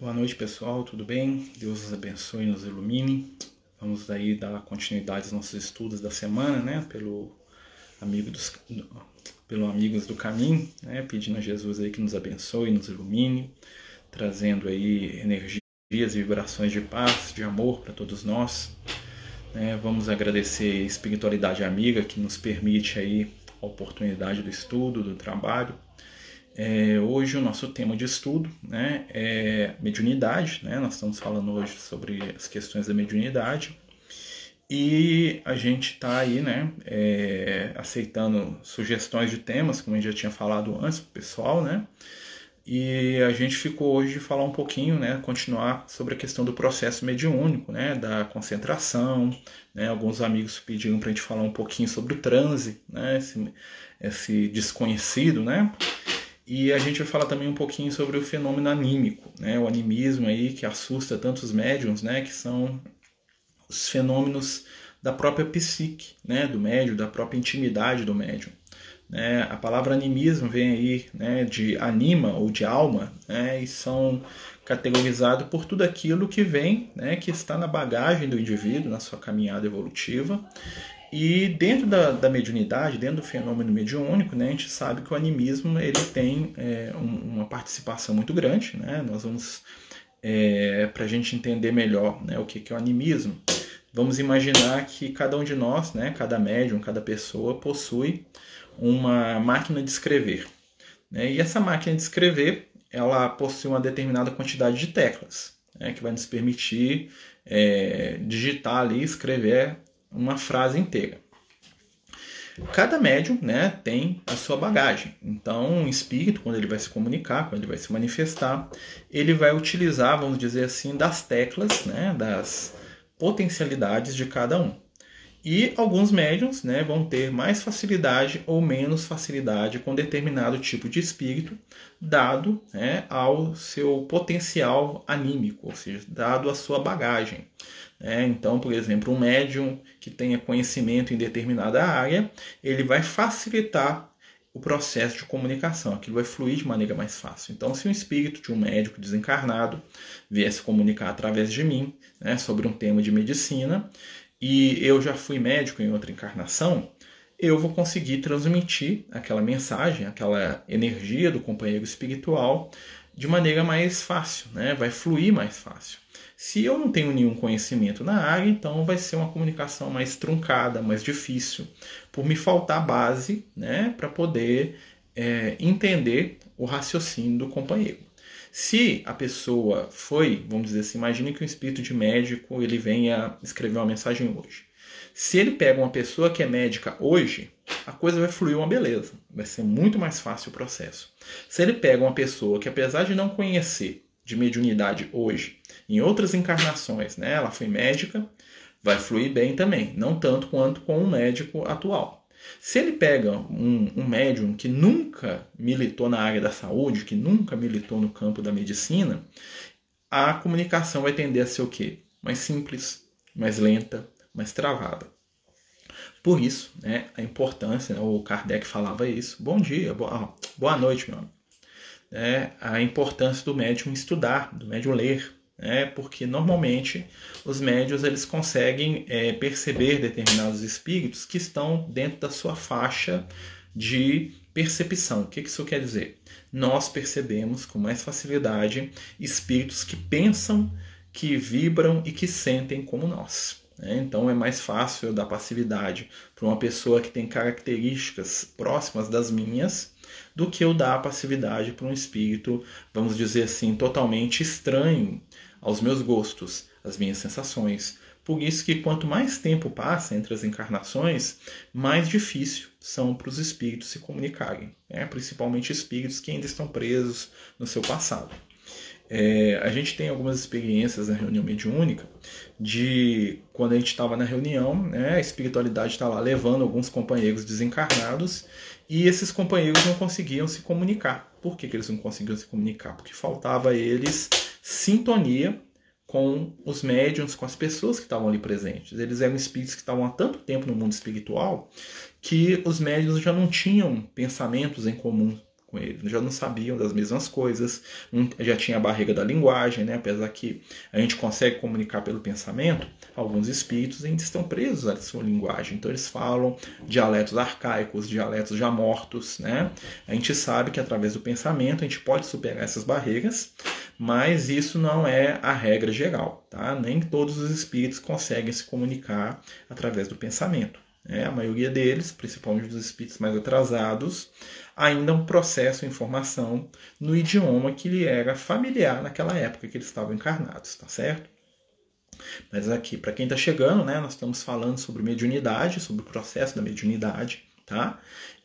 Boa noite, pessoal, tudo bem? Deus os abençoe e nos ilumine. Vamos aí dar continuidade aos nossos estudos da semana, né? Pelo amigo dos, pelo Amigos do Caminho, né? Pedindo a Jesus aí que nos abençoe, nos ilumine, trazendo aí energias e vibrações de paz, de amor para todos nós. Né? Vamos agradecer a espiritualidade amiga que nos permite aí a oportunidade do estudo, do trabalho é, hoje o nosso tema de estudo né, é mediunidade, né? nós estamos falando hoje sobre as questões da mediunidade e a gente está aí né, é, aceitando sugestões de temas, como gente já tinha falado antes para o pessoal, né? E a gente ficou hoje de falar um pouquinho, né, continuar sobre a questão do processo mediúnico, né, da concentração, né, alguns amigos pediram para a gente falar um pouquinho sobre o transe, né, esse, esse desconhecido, né, e a gente vai falar também um pouquinho sobre o fenômeno anímico, né? o animismo aí que assusta tantos médiums, né? que são os fenômenos da própria psique, né? do médium, da própria intimidade do médium. Né? A palavra animismo vem aí né? de anima ou de alma, né? e são categorizados por tudo aquilo que vem, né? que está na bagagem do indivíduo, na sua caminhada evolutiva, e dentro da, da mediunidade, dentro do fenômeno mediúnico, né, a gente sabe que o animismo ele tem é, um, uma participação muito grande. Né? Nós vamos, é, para a gente entender melhor né, o que, que é o animismo, vamos imaginar que cada um de nós, né, cada médium, cada pessoa, possui uma máquina de escrever. Né? E essa máquina de escrever ela possui uma determinada quantidade de teclas, né, que vai nos permitir é, digitar ali, escrever uma frase inteira. Cada médium né, tem a sua bagagem. Então, o espírito, quando ele vai se comunicar, quando ele vai se manifestar, ele vai utilizar, vamos dizer assim, das teclas, né, das potencialidades de cada um. E alguns médiums né, vão ter mais facilidade ou menos facilidade com determinado tipo de espírito, dado né, ao seu potencial anímico, ou seja, dado a sua bagagem. É, então, por exemplo, um médium que tenha conhecimento em determinada área, ele vai facilitar o processo de comunicação, aquilo vai fluir de maneira mais fácil. Então, se um espírito de um médico desencarnado viesse comunicar através de mim né, sobre um tema de medicina, e eu já fui médico em outra encarnação, eu vou conseguir transmitir aquela mensagem, aquela energia do companheiro espiritual de maneira mais fácil, né? vai fluir mais fácil. Se eu não tenho nenhum conhecimento na área, então vai ser uma comunicação mais truncada, mais difícil, por me faltar base né, para poder é, entender o raciocínio do companheiro. Se a pessoa foi, vamos dizer assim, imagine que um espírito de médico ele venha escrever uma mensagem hoje. Se ele pega uma pessoa que é médica hoje, a coisa vai fluir uma beleza, vai ser muito mais fácil o processo. Se ele pega uma pessoa que apesar de não conhecer de mediunidade hoje, em outras encarnações, né, ela foi médica, vai fluir bem também, não tanto quanto com o um médico atual. Se ele pega um, um médium que nunca militou na área da saúde, que nunca militou no campo da medicina, a comunicação vai tender a ser o quê? Mais simples, mais lenta, mais travada. Por isso, né, a importância, né, o Kardec falava isso. Bom dia, boa, boa noite, meu amigo né, a importância do médium estudar, do médium ler, né, porque normalmente os médios eles conseguem é, perceber determinados espíritos que estão dentro da sua faixa de percepção. O que isso quer dizer? Nós percebemos com mais facilidade espíritos que pensam, que vibram e que sentem como nós. Né? Então é mais fácil eu dar passividade para uma pessoa que tem características próximas das minhas do que eu dar a passividade para um espírito, vamos dizer assim, totalmente estranho aos meus gostos, às minhas sensações. Por isso que quanto mais tempo passa entre as encarnações, mais difícil são para os espíritos se comunicarem, né? principalmente espíritos que ainda estão presos no seu passado. É, a gente tem algumas experiências na reunião mediúnica de quando a gente estava na reunião, né, a espiritualidade está lá levando alguns companheiros desencarnados e esses companheiros não conseguiam se comunicar. Por que, que eles não conseguiam se comunicar? Porque faltava a eles sintonia com os médiums, com as pessoas que estavam ali presentes. Eles eram espíritos que estavam há tanto tempo no mundo espiritual que os médiums já não tinham pensamentos em comum com ele, já não sabiam das mesmas coisas, já tinha a barreira da linguagem, né? apesar que a gente consegue comunicar pelo pensamento, alguns espíritos ainda estão presos à sua linguagem, então eles falam dialetos arcaicos, dialetos já mortos. Né? A gente sabe que através do pensamento a gente pode superar essas barreiras, mas isso não é a regra geral, tá? nem todos os espíritos conseguem se comunicar através do pensamento. Né? A maioria deles, principalmente os espíritos mais atrasados, ainda processam informação no idioma que lhe era familiar naquela época que eles estavam encarnados, tá certo? Mas aqui, para quem está chegando, né, nós estamos falando sobre mediunidade, sobre o processo da mediunidade, tá?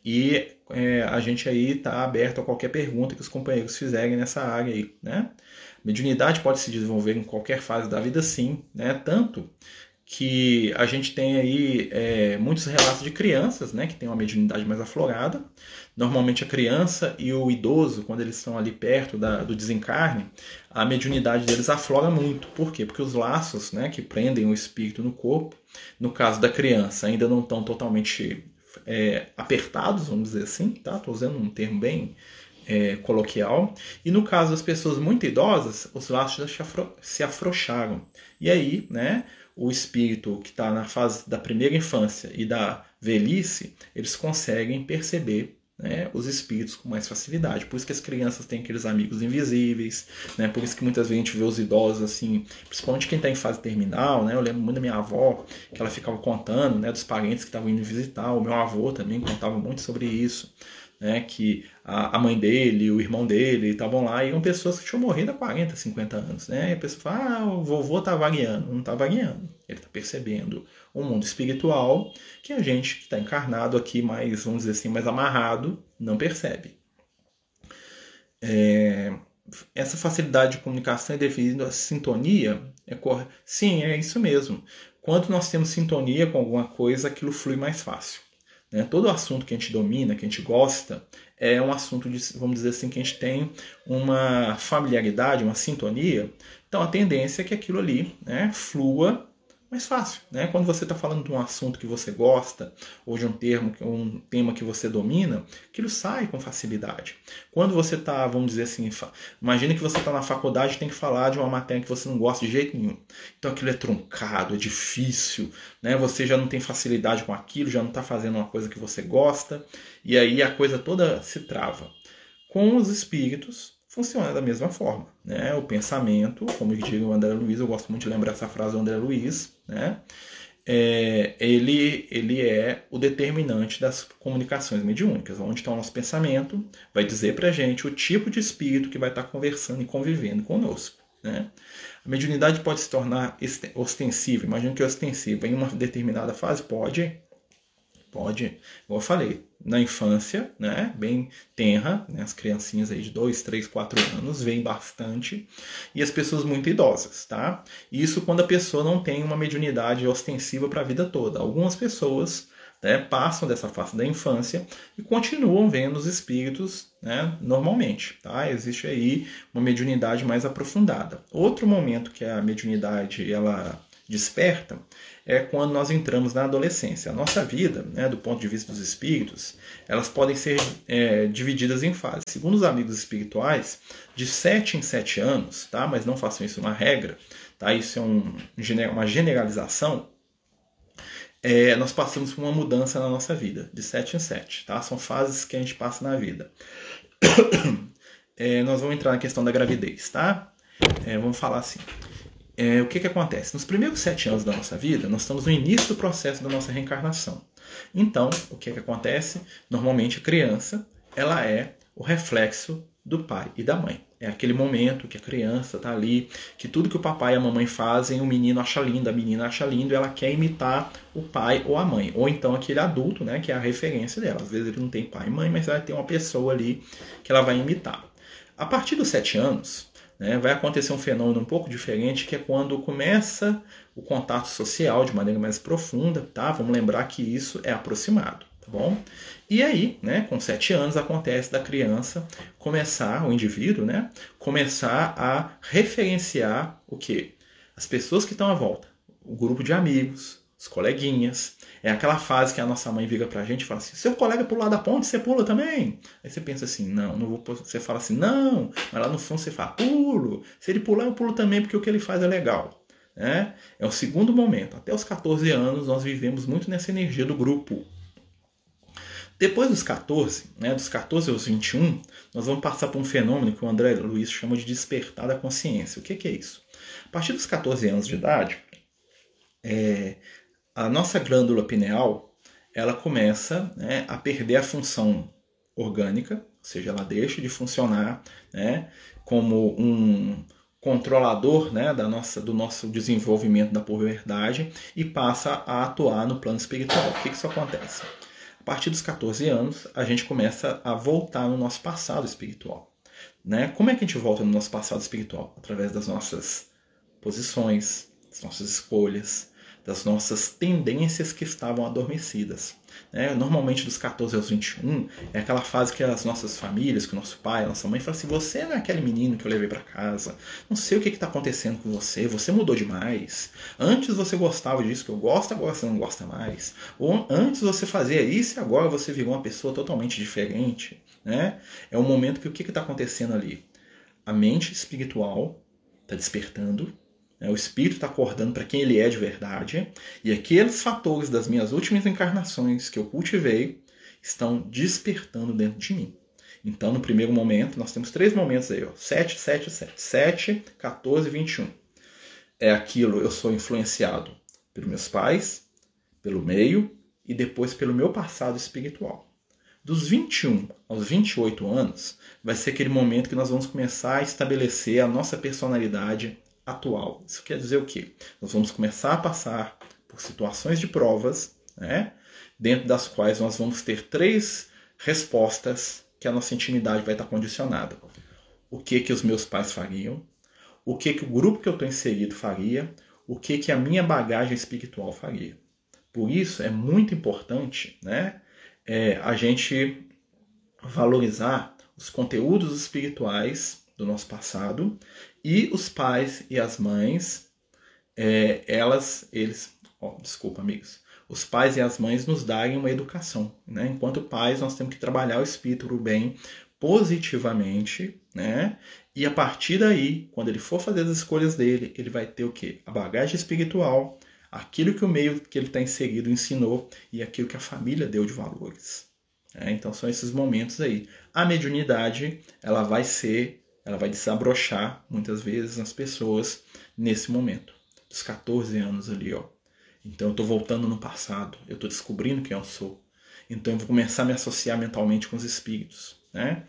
E é, a gente aí está aberto a qualquer pergunta que os companheiros fizerem nessa área aí, né? Mediunidade pode se desenvolver em qualquer fase da vida, sim, né? Tanto que a gente tem aí é, muitos relatos de crianças, né, que têm uma mediunidade mais aflorada. Normalmente a criança e o idoso, quando eles estão ali perto da, do desencarne, a mediunidade deles aflora muito. Por quê? Porque os laços, né, que prendem o espírito no corpo, no caso da criança, ainda não estão totalmente é, apertados, vamos dizer assim, tá? Estou usando um termo bem é, coloquial. E no caso das pessoas muito idosas, os laços já se afrouxaram. E aí, né? o espírito que está na fase da primeira infância e da velhice, eles conseguem perceber né, os espíritos com mais facilidade. Por isso que as crianças têm aqueles amigos invisíveis, né, por isso que muitas vezes a gente vê os idosos assim, principalmente quem está em fase terminal. Né, eu lembro muito da minha avó, que ela ficava contando né, dos parentes que estavam indo visitar. O meu avô também contava muito sobre isso né, que a, mãe dele, o irmão dele estavam lá e eram pessoas que tinham morrido há 40, 50 anos. Né? E a pessoa fala, ah, o vovô está vagueando. Não está vagueando. Ele está percebendo um mundo espiritual que a gente que está encarnado aqui, mais, vamos dizer assim, mais amarrado, não percebe. É, essa facilidade de comunicação é devido à sintonia? É cor... Sim, é isso mesmo. Quando nós temos sintonia com alguma coisa, aquilo flui mais fácil. Né? Todo assunto que a gente domina, que a gente gosta, é um assunto, de, vamos dizer assim, que a gente tem uma familiaridade, uma sintonia. Então a tendência é que aquilo ali né, flua mais fácil, né? Quando você está falando de um assunto que você gosta ou de um termo, um tema que você domina, aquilo sai com facilidade. Quando você está, vamos dizer assim, imagine que você está na faculdade e tem que falar de uma matéria que você não gosta de jeito nenhum. Então aquilo é truncado, é difícil, né? Você já não tem facilidade com aquilo, já não está fazendo uma coisa que você gosta e aí a coisa toda se trava. Com os espíritos, funciona da mesma forma. Né? O pensamento, como diz o André Luiz, eu gosto muito de lembrar essa frase do André Luiz, né? É, ele, ele é o determinante das comunicações mediúnicas. Onde está o nosso pensamento, vai dizer para a gente o tipo de espírito que vai estar tá conversando e convivendo conosco. Né? A mediunidade pode se tornar ostensiva. Imagina que ostensiva em uma determinada fase pode, Pode, como eu falei, na infância, né, bem tenra, né, as criancinhas aí de 2, 3, 4 anos veem bastante, e as pessoas muito idosas, tá? Isso quando a pessoa não tem uma mediunidade ostensiva para a vida toda. Algumas pessoas né, passam dessa fase da infância e continuam vendo os espíritos né, normalmente. Tá? Existe aí uma mediunidade mais aprofundada. Outro momento que a mediunidade ela desperta é quando nós entramos na adolescência. A nossa vida, né, do ponto de vista dos espíritos, elas podem ser é, divididas em fases. Segundo os amigos espirituais, de 7 em 7 anos, tá? mas não façam isso uma regra, tá? isso é um, uma generalização, é, nós passamos por uma mudança na nossa vida, de 7 em 7. Tá? São fases que a gente passa na vida. É, nós vamos entrar na questão da gravidez, tá? É, vamos falar assim é, o que, que acontece? Nos primeiros sete anos da nossa vida, nós estamos no início do processo da nossa reencarnação. Então, o que, que acontece? Normalmente a criança ela é o reflexo do pai e da mãe. É aquele momento que a criança está ali, que tudo que o papai e a mamãe fazem, o menino acha lindo, a menina acha lindo, e ela quer imitar o pai ou a mãe. Ou então aquele adulto, né, que é a referência dela. Às vezes ele não tem pai e mãe, mas ela tem uma pessoa ali que ela vai imitar. A partir dos sete anos, né, vai acontecer um fenômeno um pouco diferente, que é quando começa o contato social de maneira mais profunda, tá? Vamos lembrar que isso é aproximado, tá bom? E aí, né, com sete anos, acontece da criança começar, o indivíduo, né, começar a referenciar o que? As pessoas que estão à volta, o grupo de amigos, os coleguinhas. É aquela fase que a nossa mãe vira pra gente e fala assim: seu colega pular da ponte, você pula também? Aí você pensa assim: não, não vou. Você fala assim: não, mas lá no fundo você fala: pulo. Se ele pular, eu pulo também porque o que ele faz é legal. Né? É o segundo momento. Até os 14 anos nós vivemos muito nessa energia do grupo. Depois dos 14, né, dos 14 aos 21, nós vamos passar por um fenômeno que o André Luiz chama de despertar da consciência. O que, que é isso? A partir dos 14 anos de idade, é, a nossa glândula pineal ela começa né, a perder a função orgânica, ou seja, ela deixa de funcionar né, como um controlador né, da nossa, do nosso desenvolvimento da puberdade e passa a atuar no plano espiritual. O que, que isso acontece? A partir dos 14 anos, a gente começa a voltar no nosso passado espiritual. Né? Como é que a gente volta no nosso passado espiritual? Através das nossas posições, das nossas escolhas, das nossas tendências que estavam adormecidas. Né? Normalmente, dos 14 aos 21, é aquela fase que as nossas famílias, que o nosso pai, a nossa mãe falam assim: você não é aquele menino que eu levei para casa, não sei o que está acontecendo com você, você mudou demais. Antes você gostava disso que eu gosto, agora você não gosta mais. Ou antes você fazia isso e agora você virou uma pessoa totalmente diferente. Né? É o momento que o que está acontecendo ali? A mente espiritual está despertando? O espírito está acordando para quem ele é de verdade. E aqueles fatores das minhas últimas encarnações que eu cultivei estão despertando dentro de mim. Então, no primeiro momento, nós temos três momentos aí: ó, 7, 7, 7. 7, 14 21. É aquilo, eu sou influenciado pelos meus pais, pelo meio e depois pelo meu passado espiritual. Dos 21 aos 28 anos, vai ser aquele momento que nós vamos começar a estabelecer a nossa personalidade atual. Isso quer dizer o quê? Nós vamos começar a passar por situações de provas, né? dentro das quais nós vamos ter três respostas que a nossa intimidade vai estar condicionada. O que que os meus pais fariam? O que que o grupo que eu estou inserido faria? O que que a minha bagagem espiritual faria? Por isso é muito importante, né, é, a gente valorizar os conteúdos espirituais do nosso passado e os pais e as mães, é, elas, eles, oh, desculpa, amigos, os pais e as mães nos darem uma educação. Né? Enquanto pais, nós temos que trabalhar o espírito do bem positivamente, né? E a partir daí, quando ele for fazer as escolhas dele, ele vai ter o quê? A bagagem espiritual, aquilo que o meio que ele está inserido ensinou e aquilo que a família deu de valores. É, então são esses momentos aí. A mediunidade ela vai ser ela vai desabrochar muitas vezes nas pessoas nesse momento, dos 14 anos ali, ó. Então eu estou voltando no passado, eu estou descobrindo quem eu sou. Então eu vou começar a me associar mentalmente com os espíritos, né?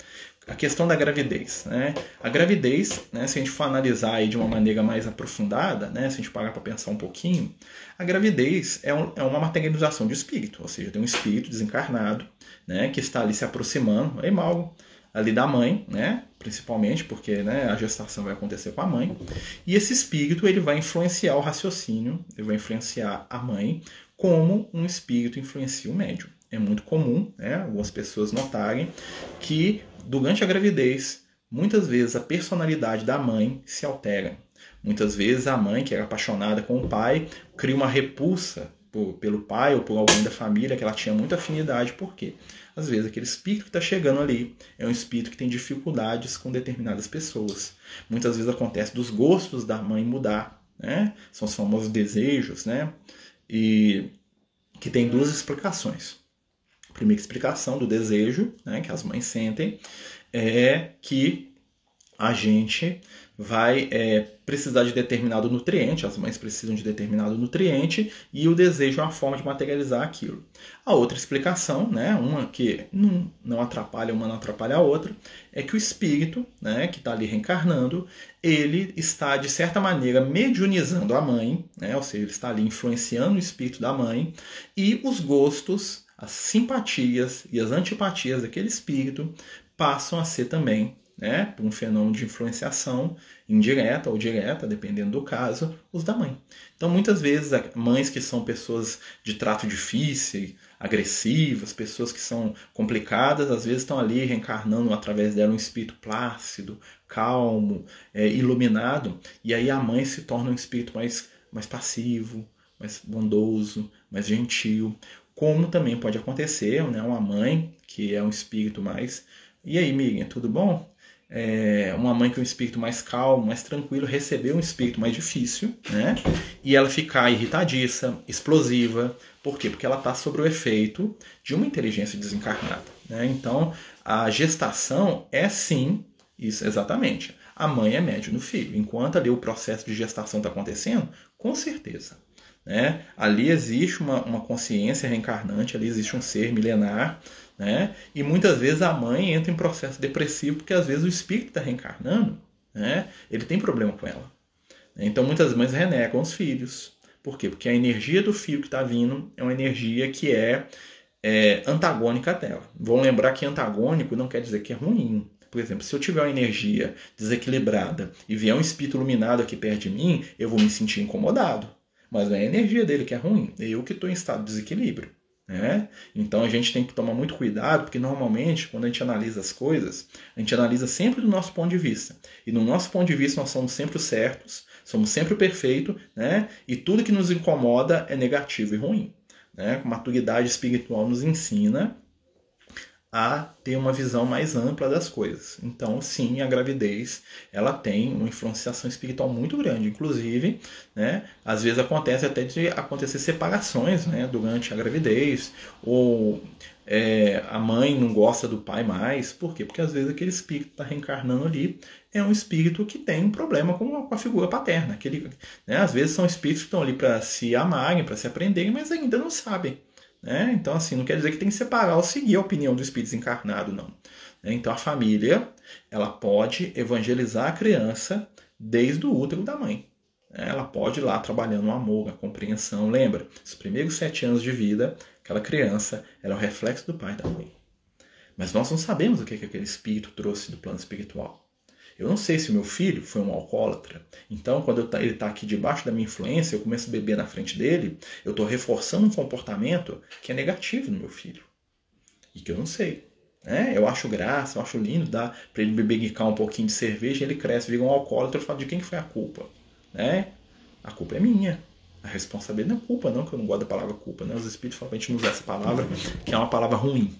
A questão da gravidez, né? A gravidez, né, se a gente for analisar aí de uma maneira mais aprofundada, né, se a gente parar para pensar um pouquinho, a gravidez é, um, é uma materialização de espírito, ou seja, tem um espírito desencarnado, né, que está ali se aproximando, é mal ali da mãe, né? Principalmente porque né, a gestação vai acontecer com a mãe. E esse espírito ele vai influenciar o raciocínio, ele vai influenciar a mãe, como um espírito influencia o médium. É muito comum, né, algumas pessoas notarem que durante a gravidez, muitas vezes a personalidade da mãe se altera. Muitas vezes a mãe, que era apaixonada com o pai, cria uma repulsa por, pelo pai ou por alguém da família que ela tinha muita afinidade. Por quê? Às vezes aquele espírito que está chegando ali é um espírito que tem dificuldades com determinadas pessoas. Muitas vezes acontece dos gostos da mãe mudar, né? São os famosos desejos, né? E que tem duas explicações. A primeira explicação do desejo, né, que as mães sentem, é que a gente vai é, precisar de determinado nutriente, as mães precisam de determinado nutriente e o desejo é uma forma de materializar aquilo. A outra explicação, né, uma que não, não atrapalha uma, não atrapalha a outra, é que o espírito, né, que está ali reencarnando, ele está de certa maneira mediunizando a mãe, né, ou seja, ele está ali influenciando o espírito da mãe e os gostos, as simpatias e as antipatias daquele espírito passam a ser também né, por um fenômeno de influenciação indireta ou direta, dependendo do caso, os da mãe. Então, muitas vezes, mães que são pessoas de trato difícil, agressivas, pessoas que são complicadas, às vezes estão ali reencarnando através dela um espírito plácido, calmo, é, iluminado, e aí a mãe se torna um espírito mais, mais passivo, mais bondoso, mais gentil. Como também pode acontecer, né? Uma mãe que é um espírito mais. E aí, Miriam, tudo bom? É, uma mãe com um espírito mais calmo, mais tranquilo, receber um espírito mais difícil, né? E ela ficar irritadiça, explosiva. Por quê? Porque ela está sob o efeito de uma inteligência desencarnada. Né? Então, a gestação é sim isso, exatamente. A mãe é médio no filho. Enquanto ali o processo de gestação está acontecendo, com certeza. Né? Ali existe uma, uma consciência reencarnante, ali existe um ser milenar, né? e muitas vezes a mãe entra em processo depressivo porque às vezes o espírito está reencarnando, né? ele tem problema com ela. Então muitas mães renegam os filhos. Por quê? Porque a energia do filho que está vindo é uma energia que é, é antagônica dela. Vão lembrar que antagônico não quer dizer que é ruim. Por exemplo, se eu tiver uma energia desequilibrada e vier um espírito iluminado aqui perto de mim, eu vou me sentir incomodado. Mas não é a energia dele que é ruim, é eu que estou em estado de desequilíbrio. Né? Então a gente tem que tomar muito cuidado, porque normalmente, quando a gente analisa as coisas, a gente analisa sempre do nosso ponto de vista. E no nosso ponto de vista, nós somos sempre os certos, somos sempre o perfeito, né? e tudo que nos incomoda é negativo e ruim. Né? Maturidade espiritual nos ensina a ter uma visão mais ampla das coisas. Então, sim, a gravidez ela tem uma influenciação espiritual muito grande. Inclusive, né, às vezes acontece até de acontecer separações né, durante a gravidez, ou é, a mãe não gosta do pai mais. Por quê? Porque às vezes aquele espírito está reencarnando ali é um espírito que tem um problema com a, figura paterna. Aquele, né, às vezes são espíritos que estão ali para se amarem, para se aprenderem, mas ainda não sabem. Né? Então, assim, não quer dizer que tem que separar ou seguir a opinião do espírito encarnado, não. Né? Então, a família ela pode evangelizar a criança desde o útero da mãe. Né? Ela pode ir lá trabalhando o amor, a compreensão. Lembra, os primeiros sete anos de vida, aquela criança ela é o reflexo do pai e da mãe. Mas nós não sabemos o que, que aquele espírito trouxe do plano espiritual. Eu não sei se meu filho foi um alcoólatra. Então, quando ele está aqui debaixo da minha influência, eu começo a beber na frente dele, eu estou reforçando um comportamento que é negativo no meu filho. E que eu não sei. É, eu acho graça, eu acho lindo, dá para ele beber um pouquinho de cerveja, ele cresce, vira um alcoólatra, eu falo de quem que foi a culpa? Né? A culpa é minha. A responsabilidade não é culpa, não, que eu não gosto da palavra culpa. Né? Os espíritos falam a gente não usar essa palavra, que é uma palavra ruim.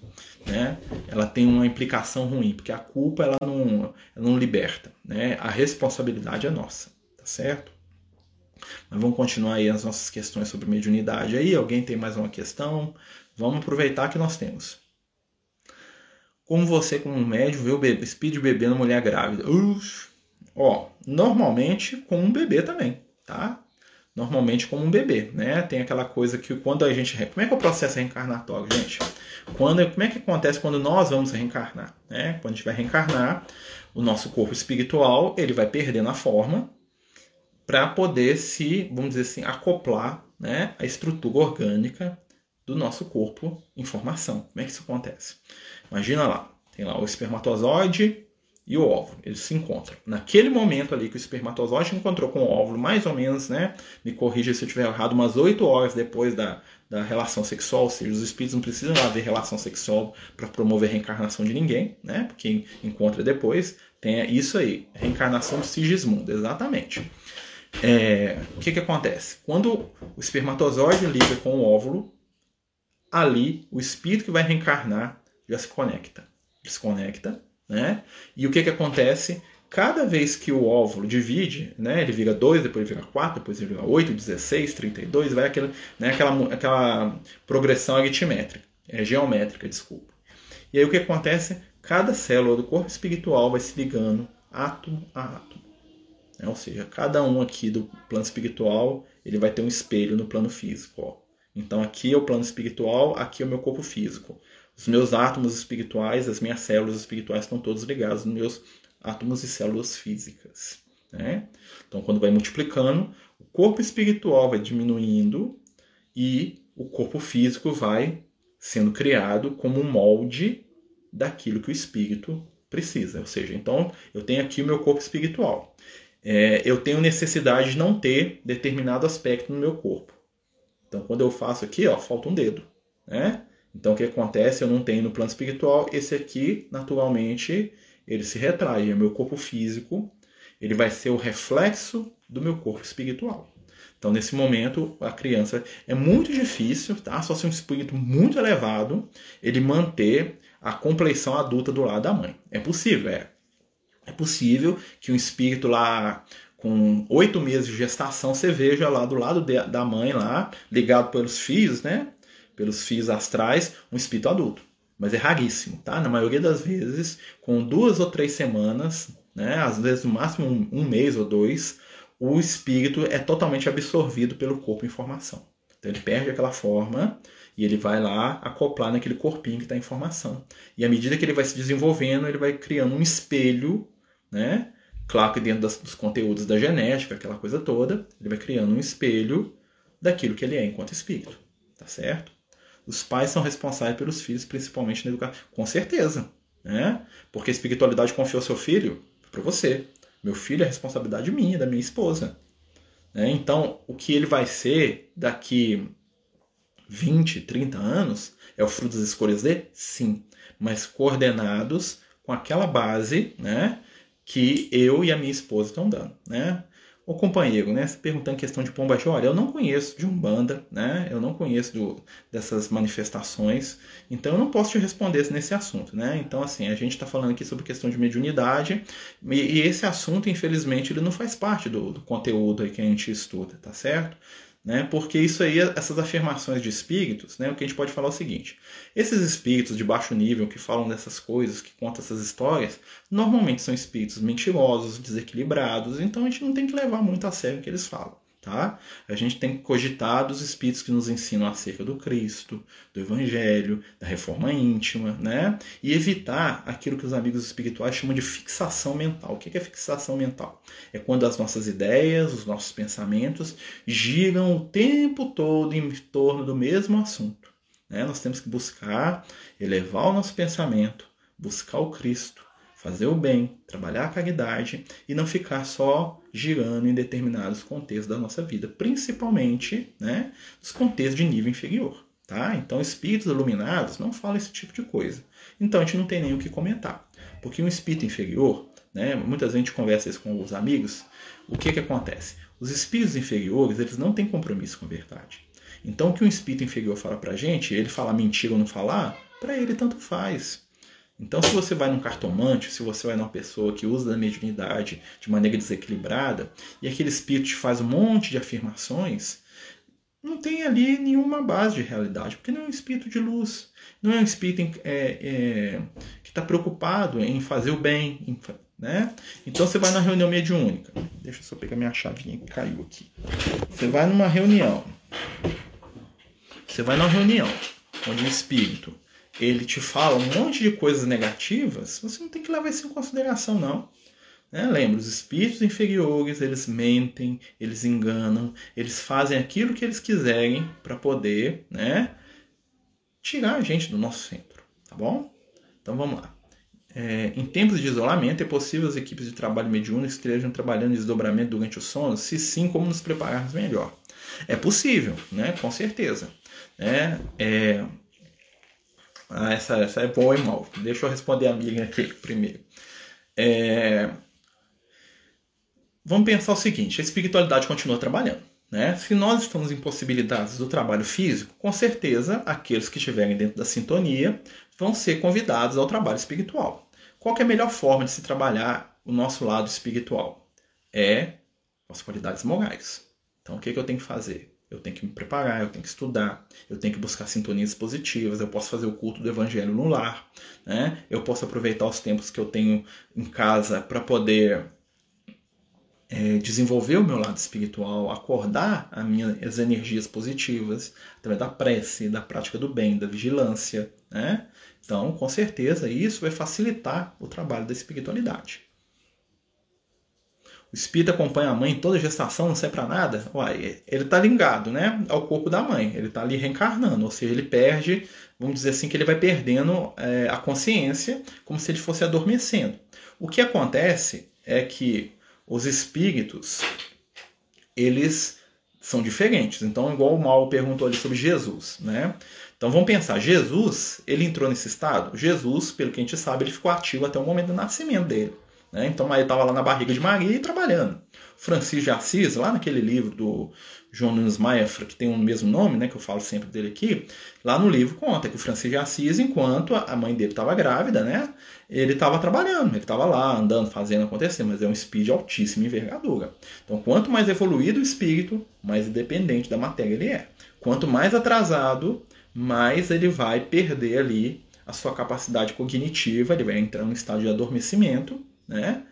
Né? Ela tem uma implicação ruim, porque a culpa ela não, ela não liberta. Né? A responsabilidade é nossa, tá certo? Mas vamos continuar aí as nossas questões sobre mediunidade aí. Alguém tem mais uma questão? Vamos aproveitar que nós temos. Como você, como médium, vê o bebê, espírito bebendo mulher grávida? Uf. Ó, normalmente com um bebê também, tá? Normalmente como um bebê, né? Tem aquela coisa que quando a gente... Como é que é o processo reencarnatório, gente? Quando, como é que acontece quando nós vamos reencarnar? Né? Quando a gente vai reencarnar, o nosso corpo espiritual ele vai perdendo a forma para poder se, vamos dizer assim, acoplar né, à estrutura orgânica do nosso corpo em formação. Como é que isso acontece? Imagina lá, tem lá o espermatozoide, e o óvulo. Eles se encontram. Naquele momento ali que o espermatozoide encontrou com o óvulo, mais ou menos, né? Me corrija se eu estiver errado, umas 8 horas depois da, da relação sexual, ou seja, os espíritos não precisam haver relação sexual para promover a reencarnação de ninguém, né? Porque encontra depois, tem isso aí, reencarnação de Sigismundo, exatamente. É, o que, que acontece? Quando o espermatozoide liga com o óvulo, ali o espírito que vai reencarnar já se conecta. Ele se conecta né? E o que, que acontece? Cada vez que o óvulo divide, né, ele vira 2, depois vira 4, depois vira 8, 16, 32, vai aquela, né, aquela, aquela progressão aritmétrica, é, geométrica, desculpa. E aí o que acontece? Cada célula do corpo espiritual vai se ligando átomo a átomo. Né? Ou seja, cada um aqui do plano espiritual ele vai ter um espelho no plano físico. Ó. Então aqui é o plano espiritual, aqui é o meu corpo físico. Os meus átomos espirituais, as minhas células espirituais estão todos ligados nos meus átomos e células físicas. Né? Então, quando vai multiplicando, o corpo espiritual vai diminuindo e o corpo físico vai sendo criado como um molde daquilo que o espírito precisa. Ou seja, então eu tenho aqui o meu corpo espiritual. É, eu tenho necessidade de não ter determinado aspecto no meu corpo. Então, quando eu faço aqui, ó, falta um dedo. Né? Então o que acontece? Eu não tenho no plano espiritual, esse aqui, naturalmente, ele se retrai. É meu corpo físico, ele vai ser o reflexo do meu corpo espiritual. Então, nesse momento, a criança é muito difícil, tá? Só se um espírito muito elevado, ele manter a compleição adulta do lado da mãe. É possível, é. É possível que um espírito lá com oito meses de gestação você veja lá do lado de, da mãe lá, ligado pelos fios, né? Pelos fios astrais, um espírito adulto. Mas é raríssimo, tá? Na maioria das vezes, com duas ou três semanas, né? Às vezes no máximo um, um mês ou dois, o espírito é totalmente absorvido pelo corpo em formação. Então ele perde aquela forma e ele vai lá acoplar naquele corpinho que está em formação. E à medida que ele vai se desenvolvendo, ele vai criando um espelho, né? Claro que dentro das, dos conteúdos da genética, aquela coisa toda, ele vai criando um espelho daquilo que ele é enquanto espírito. Tá certo? Os pais são responsáveis pelos filhos, principalmente na educação. Com certeza. Né? Porque a espiritualidade confiou seu filho para você. Meu filho é responsabilidade minha, da minha esposa. Né? Então, o que ele vai ser daqui 20, 30 anos é o fruto das escolhas dele? Sim. Mas coordenados com aquela base né, que eu e a minha esposa estão dando. Né? O companheiro, né? Se perguntando questão de pomba olha, eu não conheço de Umbanda, né? Eu não conheço do, dessas manifestações, então eu não posso te responder nesse assunto, né? Então, assim, a gente está falando aqui sobre questão de mediunidade, e, e, esse assunto, infelizmente, ele não faz parte do, do conteúdo que a gente estuda, tá certo? Né? Porque isso aí, essas afirmações de espíritos, né? o que a gente pode falar é o seguinte: esses espíritos de baixo nível que falam dessas coisas, que contam essas histórias, normalmente são espíritos mentirosos, desequilibrados, então a gente não tem que levar muito a sério o que eles falam. Tá? A gente tem que cogitar dos espíritos que nos ensinam acerca do Cristo, do Evangelho, da reforma íntima, né? E evitar aquilo que os amigos espirituais chamam de fixação mental. O que é fixação mental? É quando as nossas ideias, os nossos pensamentos giram o tempo todo em torno do mesmo assunto. Né? Nós temos que buscar elevar o nosso pensamento, buscar o Cristo, fazer o bem, trabalhar a caridade e não ficar só girando em determinados contextos da nossa vida, principalmente né, os contextos de nível inferior. Tá? Então, espíritos iluminados não falam esse tipo de coisa. Então, a gente não tem nem o que comentar. Porque um espírito inferior, né, muitas vezes a gente conversa isso com os amigos, o que, que acontece? Os espíritos inferiores eles não têm compromisso com a verdade. Então, o que um espírito inferior fala para a gente, ele falar mentira ou não falar, para ele tanto faz. Então, se você vai num cartomante, se você vai numa pessoa que usa da mediunidade de maneira desequilibrada, e aquele espírito te faz um monte de afirmações, não tem ali nenhuma base de realidade, porque não é um espírito de luz, não é um espírito é, é, que está preocupado em fazer o bem. Em, né? Então você vai na reunião mediúnica. Deixa eu só pegar minha chavinha que caiu aqui. Você vai numa reunião. Você vai numa reunião onde o espírito ele te fala um monte de coisas negativas, você não tem que levar isso em consideração, não. Né? Lembra, os espíritos inferiores, eles mentem, eles enganam, eles fazem aquilo que eles quiserem para poder né, tirar a gente do nosso centro, tá bom? Então vamos lá. É, em tempos de isolamento, é possível as equipes de trabalho mediúnicos estejam trabalhando em desdobramento durante o sono? Se sim, como nos prepararmos melhor? É possível, né? com certeza. É, é, ah, essa, essa é boa e mal. Deixa eu responder a amiga aqui primeiro. É... Vamos pensar o seguinte: a espiritualidade continua trabalhando. Né? Se nós estamos impossibilitados do trabalho físico, com certeza aqueles que estiverem dentro da sintonia vão ser convidados ao trabalho espiritual. Qual é a melhor forma de se trabalhar o nosso lado espiritual? É as qualidades morais. Então, o que, que eu tenho que fazer? Eu tenho que me preparar, eu tenho que estudar, eu tenho que buscar sintonias positivas, eu posso fazer o culto do evangelho no lar, né? Eu posso aproveitar os tempos que eu tenho em casa para poder é, desenvolver o meu lado espiritual, acordar as minhas energias positivas através da prece, da prática do bem, da vigilância, né? Então, com certeza, isso vai facilitar o trabalho da espiritualidade. Espírito acompanha a mãe em toda a gestação, não serve para nada. Uai, ele está ligado né, ao corpo da mãe, ele está ali reencarnando, ou seja, ele perde, vamos dizer assim, que ele vai perdendo é, a consciência, como se ele fosse adormecendo. O que acontece é que os espíritos, eles são diferentes. Então, igual o Mal perguntou ali sobre Jesus, né? Então vamos pensar, Jesus, ele entrou nesse estado? Jesus, pelo que a gente sabe, ele ficou ativo até o momento do nascimento dele. Né? Então Maria estava lá na barriga de Maria e trabalhando. Francisco de Assis, lá naquele livro do João Nunes Maia, que tem o mesmo nome, né, que eu falo sempre dele aqui, lá no livro conta que o Francisco de Assis, enquanto a mãe dele estava grávida, né, ele estava trabalhando, ele estava lá andando, fazendo acontecer, mas é um espírito de altíssima envergadura. Então, quanto mais evoluído o espírito, mais independente da matéria ele é. Quanto mais atrasado, mais ele vai perder ali a sua capacidade cognitiva, ele vai entrar em um estado de adormecimento, né?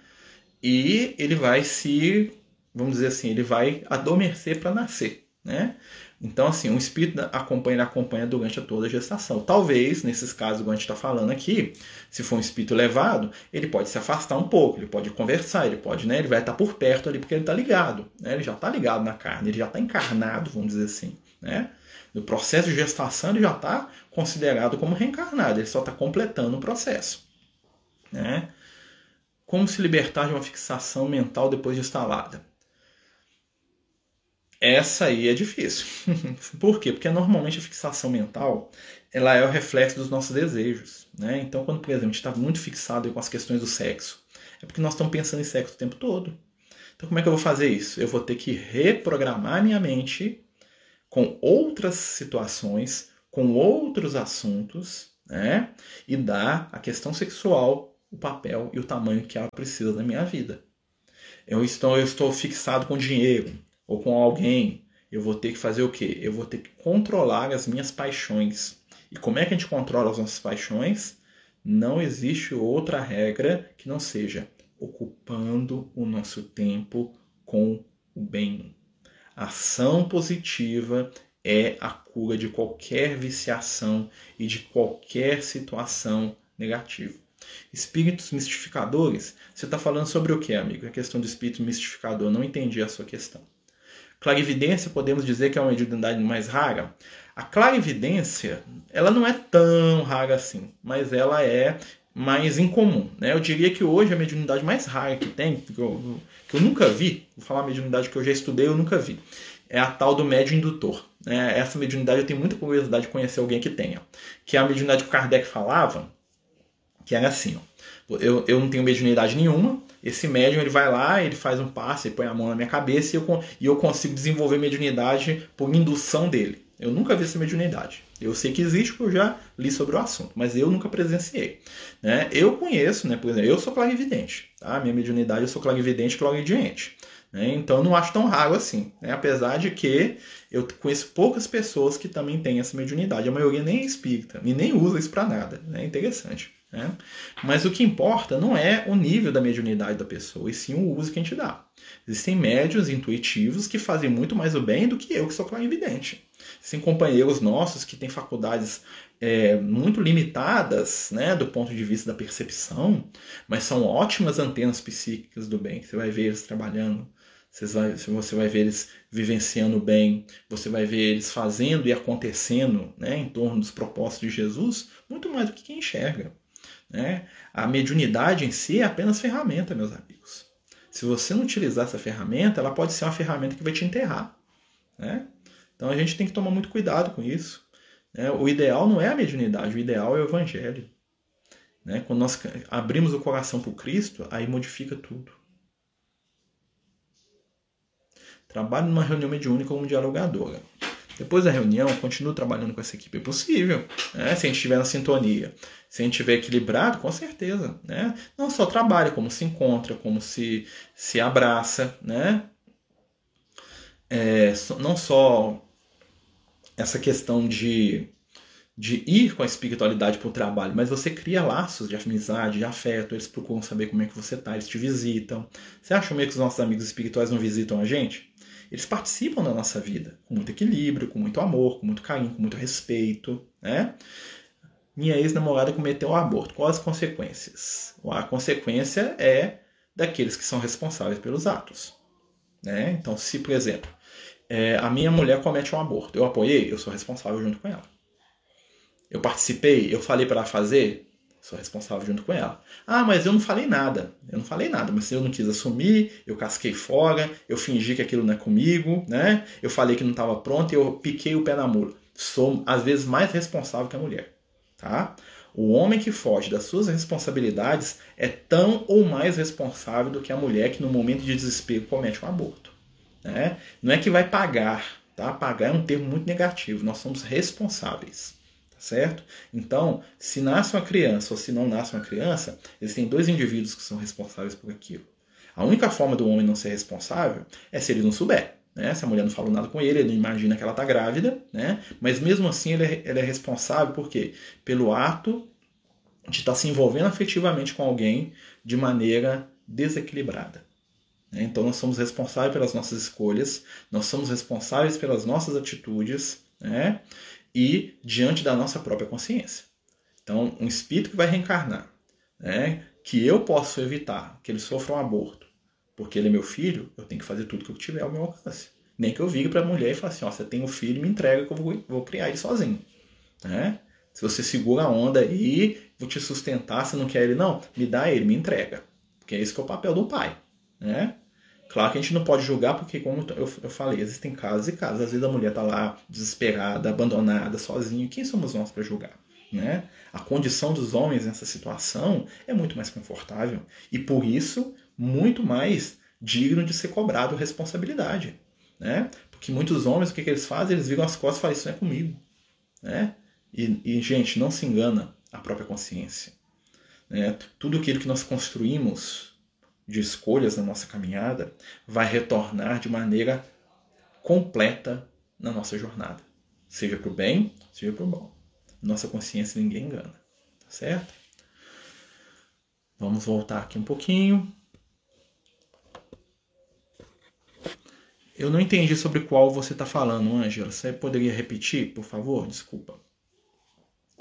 E ele vai se, vamos dizer assim, ele vai adormecer para nascer, né? Então, assim, um espírito acompanha, acompanha durante toda a gestação. Talvez, nesses casos que a gente está falando aqui, se for um espírito elevado, ele pode se afastar um pouco, ele pode conversar, ele pode, né? Ele vai estar por perto ali porque ele está ligado, né? Ele já está ligado na carne, ele já está encarnado, vamos dizer assim, né? No processo de gestação, ele já está considerado como reencarnado, ele só está completando o processo, né? Como se libertar de uma fixação mental depois de instalada? Essa aí é difícil. Por quê? Porque normalmente a fixação mental ela é o reflexo dos nossos desejos. Né? Então, quando, por exemplo, a gente está muito fixado com as questões do sexo, é porque nós estamos pensando em sexo o tempo todo. Então, como é que eu vou fazer isso? Eu vou ter que reprogramar minha mente com outras situações, com outros assuntos, né? e dar a questão sexual o papel e o tamanho que ela precisa na minha vida. Eu estou, eu estou fixado com dinheiro ou com alguém. Eu vou ter que fazer o quê? Eu vou ter que controlar as minhas paixões. E como é que a gente controla as nossas paixões? Não existe outra regra que não seja ocupando o nosso tempo com o bem. ação positiva é a cura de qualquer viciação e de qualquer situação negativa. Espíritos mistificadores, você está falando sobre o que, amigo? A questão do espírito mistificador, não entendi a sua questão. Clarividência, podemos dizer que é uma mediunidade mais rara? A clarividência, ela não é tão rara assim, mas ela é mais incomum. Né? Eu diria que hoje a mediunidade mais rara que tem, que eu, que eu nunca vi, vou falar a mediunidade que eu já estudei, eu nunca vi, é a tal do médio indutor. Né? Essa mediunidade eu tenho muita curiosidade de conhecer alguém que tenha. Que é a mediunidade que o Kardec falava, que era assim, ó. Eu, eu não tenho mediunidade nenhuma, esse médium ele vai lá, ele faz um passe, ele põe a mão na minha cabeça e eu, e eu consigo desenvolver mediunidade por indução dele. Eu nunca vi essa mediunidade. Eu sei que existe porque eu já li sobre o assunto, mas eu nunca presenciei. Né? Eu conheço, né, por exemplo, eu sou clarividente. Tá? Minha mediunidade, eu sou clarividente e clarividente. Né? Então não acho tão raro assim. Né? Apesar de que eu conheço poucas pessoas que também têm essa mediunidade. A maioria nem é espírita e nem usa isso para nada. É né? interessante. Né? Mas o que importa não é o nível da mediunidade da pessoa, e sim o uso que a gente dá. Existem médios intuitivos que fazem muito mais o bem do que eu, que sou clarividente. Existem companheiros nossos que têm faculdades é, muito limitadas né, do ponto de vista da percepção, mas são ótimas antenas psíquicas do bem. Você vai ver eles trabalhando, você vai, você vai ver eles vivenciando bem, você vai ver eles fazendo e acontecendo né, em torno dos propósitos de Jesus, muito mais do que quem enxerga. Né? A mediunidade em si é apenas ferramenta, meus amigos. Se você não utilizar essa ferramenta, ela pode ser uma ferramenta que vai te enterrar. Né? Então a gente tem que tomar muito cuidado com isso. Né? O ideal não é a mediunidade, o ideal é o evangelho. Né? Quando nós abrimos o coração para o Cristo, aí modifica tudo. Trabalho numa reunião mediúnica como dialogadora. Depois da reunião, continuo trabalhando com essa equipe. É possível, né? se a gente estiver na sintonia. Se a gente estiver equilibrado, com certeza. Né? Não só trabalha, como se encontra, como se, se abraça. Né? É, não só essa questão de, de ir com a espiritualidade para o trabalho, mas você cria laços de amizade, de afeto. Eles procuram saber como é que você está, eles te visitam. Você acha meio que os nossos amigos espirituais não visitam a gente? Eles participam da nossa vida com muito equilíbrio, com muito amor, com muito carinho, com muito respeito, né? Minha ex-namorada cometeu um aborto. Quais as consequências? A consequência é daqueles que são responsáveis pelos atos. Né? Então, se, por exemplo, é, a minha mulher comete um aborto, eu apoiei, eu sou responsável junto com ela. Eu participei, eu falei para ela fazer, Sou responsável junto com ela. Ah, mas eu não falei nada. Eu não falei nada, mas eu não quis assumir, eu casquei fora, eu fingi que aquilo não é comigo, né? Eu falei que não estava pronto e eu piquei o pé na mula. Sou, às vezes, mais responsável que a mulher, tá? O homem que foge das suas responsabilidades é tão ou mais responsável do que a mulher que, no momento de desespero, comete um aborto. Né? Não é que vai pagar, tá? Pagar é um termo muito negativo. Nós somos responsáveis, certo? Então, se nasce uma criança ou se não nasce uma criança, existem dois indivíduos que são responsáveis por aquilo. A única forma do homem não ser responsável é se ele não souber. Né? Se a mulher não falou nada com ele, ele não imagina que ela está grávida, né? mas mesmo assim ele é, ele é responsável por quê? Pelo ato de estar tá se envolvendo afetivamente com alguém de maneira desequilibrada. Né? Então nós somos responsáveis pelas nossas escolhas, nós somos responsáveis pelas nossas atitudes né? E diante da nossa própria consciência. Então, um espírito que vai reencarnar, né? que eu posso evitar que ele sofra um aborto, porque ele é meu filho, eu tenho que fazer tudo que eu tiver ao meu alcance. Nem que eu vire para a mulher e fale assim: ó, você tem um filho, me entrega que eu vou, vou criar ele sozinho. Né? Se você segura a onda aí, vou te sustentar, se não quer ele, não, me dá ele, me entrega. Porque é esse que é o papel do pai. Né? Claro que a gente não pode julgar, porque, como eu, falei, existem casos e casos. Às vezes a mulher está lá desesperada, abandonada, sozinha. Quem somos nós para julgar? Né? A condição dos homens nessa situação é muito mais confortável e por isso muito mais digno de ser cobrado responsabilidade, né? Porque muitos homens o que, que eles fazem? Eles viram as costas e falam isso não é comigo, né? E, e gente não se engana a própria consciência, né? Tudo aquilo que nós construímos de escolhas na nossa caminhada vai retornar de maneira completa na nossa jornada, seja para o bem, seja para o mal. Nossa consciência ninguém engana, tá certo? Vamos voltar aqui um pouquinho. Eu não entendi sobre qual você está falando, Ângela. Você poderia repetir, por favor? Desculpa.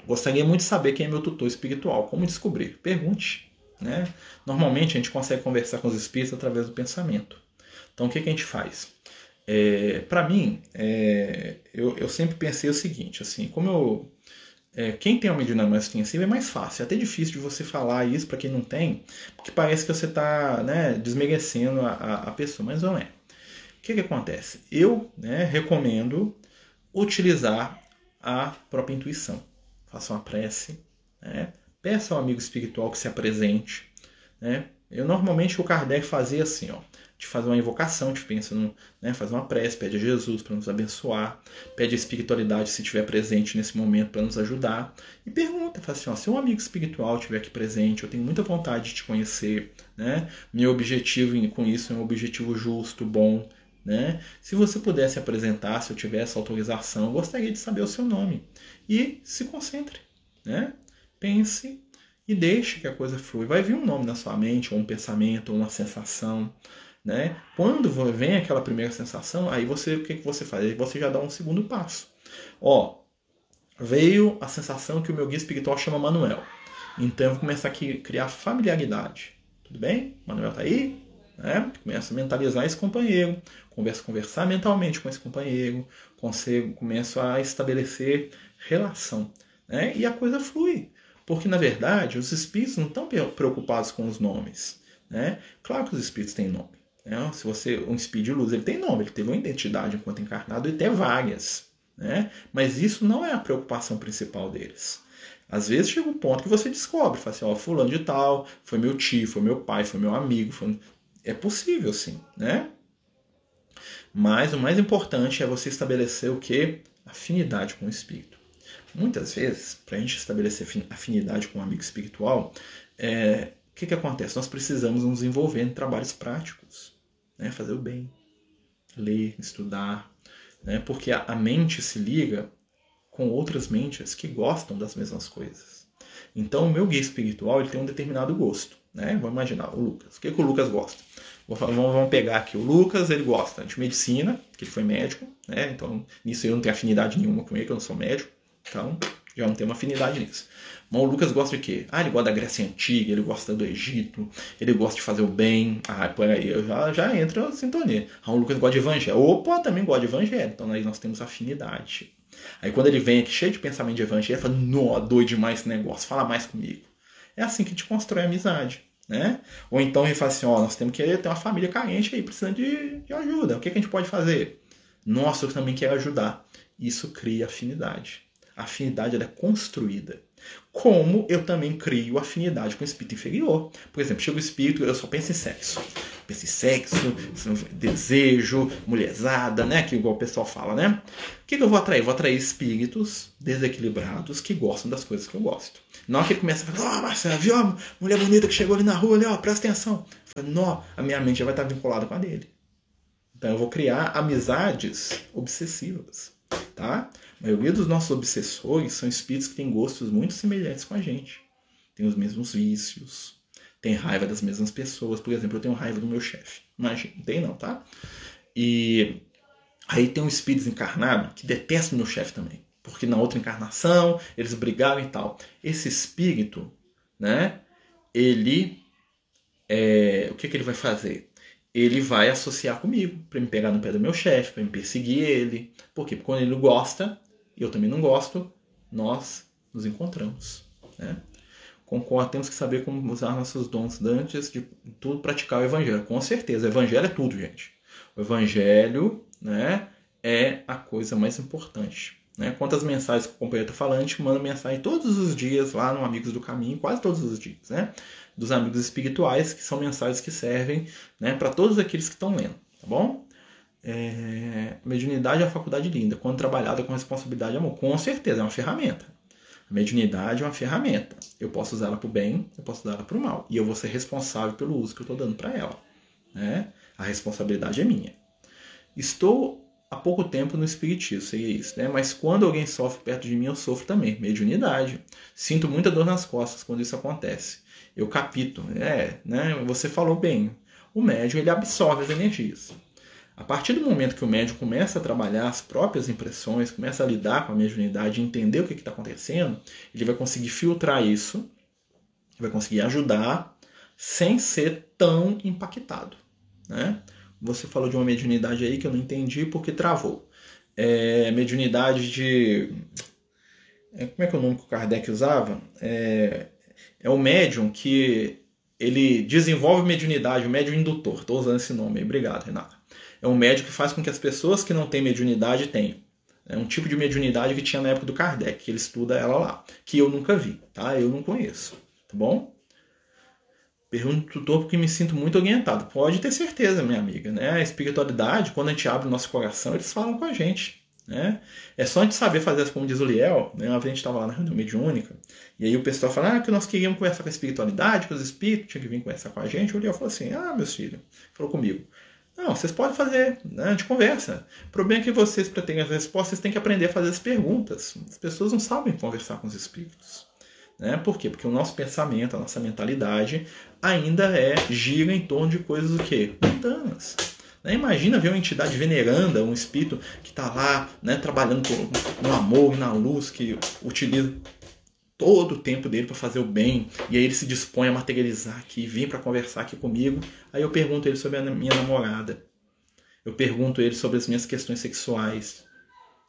Gostaria muito de saber quem é meu tutor espiritual. Como descobrir? Pergunte. Né? Normalmente a gente consegue conversar com os espíritos através do pensamento. Então o que, que a gente faz? É, Para mim, é, eu, eu, sempre pensei o seguinte, assim, como eu é, quem tem uma mediunidade mais extensiva é mais fácil. É até difícil de você falar isso para quem não tem, porque parece que você está né, desmerecendo a, a, a, pessoa, mas não é. O que, que acontece? Eu né, recomendo utilizar a própria intuição. Faça uma prece, né, peça ao amigo espiritual que se apresente. Né. Eu normalmente o Kardec fazia assim, ó de fazer uma invocação, te pensa no, né, faz uma prece, pede a Jesus para nos abençoar, pede a espiritualidade se estiver presente nesse momento para nos ajudar e pergunta, fala assim, ó, se um amigo espiritual estiver aqui presente, eu tenho muita vontade de te conhecer, né? Meu objetivo com isso é um objetivo justo, bom, né? Se você pudesse apresentar, se eu tivesse autorização, eu gostaria de saber o seu nome e se concentre, né? Pense e deixe que a coisa flui. Vai vir um nome na sua mente, ou um pensamento, ou uma sensação. Né? Quando vem aquela primeira sensação, aí você o que, que você faz? Aí você já dá um segundo passo. Ó, veio a sensação que o meu guia espiritual chama Manuel. Então eu vou começar aqui a criar familiaridade. Tudo bem? Manuel tá aí? Né? Começa a mentalizar esse companheiro, começa a conversar mentalmente com esse companheiro, consigo, começo a estabelecer relação. Né? E a coisa flui. Porque, na verdade, os espíritos não estão preocupados com os nomes. Né? Claro que os espíritos têm nome. Né? Se você um espírito de luz, ele tem nome, ele teve uma identidade enquanto encarnado e tem várias. Né? Mas isso não é a preocupação principal deles. Às vezes chega um ponto que você descobre, fala assim, ó, fulano de tal, foi meu tio, foi meu pai, foi meu amigo, foi... é possível sim, né? Mas o mais importante é você estabelecer o que? Afinidade com o espírito. Muitas vezes, para a gente estabelecer afinidade com um amigo espiritual, é, o que, que acontece? Nós precisamos nos envolver em trabalhos práticos, né? fazer o bem, ler, estudar, né? porque a, a mente se liga com outras mentes que gostam das mesmas coisas. Então, o meu guia espiritual ele tem um determinado gosto. Né? Vamos imaginar, o Lucas. O que, que o Lucas gosta? Vamos pegar aqui. O Lucas ele gosta de medicina, que ele foi médico. Né? Então, nisso eu não tenho afinidade nenhuma com ele, que eu não sou médico. Então, já não tem uma afinidade nisso. Mas o Lucas gosta de quê? Ah, ele gosta da Grécia Antiga, ele gosta do Egito, ele gosta de fazer o bem. Ah, por aí já, já entra a sintonia. Ah, o Lucas gosta de evangelho. Opa, também gosta de evangelho. Então aí nós temos afinidade. Aí quando ele vem aqui cheio de pensamento de evangelho, ele fala, nó, doido demais esse negócio, fala mais comigo. É assim que a gente constrói amizade. Né? Ou então ele fala assim, ó, nós temos que ter uma família carente aí, precisando de, de ajuda. O que, que a gente pode fazer? Nossa, eu também quero ajudar. Isso cria afinidade. A afinidade é construída. Como eu também crio afinidade com o espírito inferior. Por exemplo, chega o espírito, eu só penso em sexo. Penso em sexo, desejo, mulherzada, né? Que igual o pessoal fala, né? O que, que eu vou atrair? Vou atrair espíritos desequilibrados que gostam das coisas que eu gosto. Na hora que ele começa a falar, ó, oh, Marcelo, viu a mulher bonita que chegou ali na rua, ali, ó, presta atenção. Eu falo, a minha mente já vai estar vinculada com a dele. Então eu vou criar amizades obsessivas, tá? A maioria dos nossos obsessores são espíritos que têm gostos muito semelhantes com a gente. Tem os mesmos vícios, tem raiva das mesmas pessoas. Por exemplo, eu tenho raiva do meu chefe. Imagina, não tem não, tá? E aí tem um espírito encarnado que detesta o meu chefe também. Porque na outra encarnação eles brigaram e tal. Esse espírito, né? Ele. É, o que, que ele vai fazer? Ele vai associar comigo para me pegar no pé do meu chefe, para me perseguir ele. Por quê? Porque quando ele gosta, eu também não gosto, nós nos encontramos. Né? Concordo, temos que saber como usar nossos dons antes de tudo praticar o evangelho. Com certeza, o evangelho é tudo, gente. O evangelho né, é a coisa mais importante. Né? Quantas mensagens que o companheiro está gente manda mensagem todos os dias lá no Amigos do Caminho, quase todos os dias, né? Dos amigos espirituais, que são mensagens que servem né, para todos aqueles que estão lendo, tá bom? É, mediunidade é uma faculdade linda, quando trabalhada com responsabilidade e amor. Com certeza, é uma ferramenta. A mediunidade é uma ferramenta. Eu posso usá-la para o bem, eu posso usá-la para o mal. E eu vou ser responsável pelo uso que eu estou dando para ela. Né? A responsabilidade é minha. Estou há pouco tempo no espiritismo, sei isso, né? Mas quando alguém sofre perto de mim, eu sofro também. Mediunidade. Sinto muita dor nas costas quando isso acontece. Eu capito. É, né? Você falou bem. O médium ele absorve as energias. A partir do momento que o médium começa a trabalhar as próprias impressões, começa a lidar com a mediunidade, entender o que está acontecendo, ele vai conseguir filtrar isso, vai conseguir ajudar sem ser tão impactado. Né? Você falou de uma mediunidade aí que eu não entendi porque travou. É, mediunidade de. É, como é que é o nome que o Kardec usava? É, é o médium que ele desenvolve mediunidade, o médium indutor. Estou usando esse nome aí. Obrigado, Renato é um médium que faz com que as pessoas que não têm mediunidade tenham. É um tipo de mediunidade que tinha na época do Kardec, que ele estuda ela lá, que eu nunca vi, tá? Eu não conheço, tá bom? Pergunto tutor porque me sinto muito orientado. Pode ter certeza, minha amiga, né? A espiritualidade, quando a gente abre o nosso coração, eles falam com a gente, né? É só a gente saber fazer, como diz o Liel, né? Uma vez a gente estava lá na reunião mediúnica, e aí o pessoal fala ah, que nós queríamos conversar com a espiritualidade, que os espíritos tinham que vir conversar com a gente. O Liel falou assim, ah, meus filhos, falou comigo, não, vocês podem fazer, né? a gente conversa. O problema é que vocês, para terem as respostas, vocês têm que aprender a fazer as perguntas. As pessoas não sabem conversar com os espíritos. Né? Por quê? Porque o nosso pensamento, a nossa mentalidade ainda é gira em torno de coisas o quê? mundanas. Né? Imagina ver uma entidade veneranda, um espírito que está lá né, trabalhando no amor e na luz, que utiliza todo o tempo dele para fazer o bem, e aí ele se dispõe a materializar aqui, vir para conversar aqui comigo. Aí eu pergunto ele sobre a minha namorada. Eu pergunto ele sobre as minhas questões sexuais.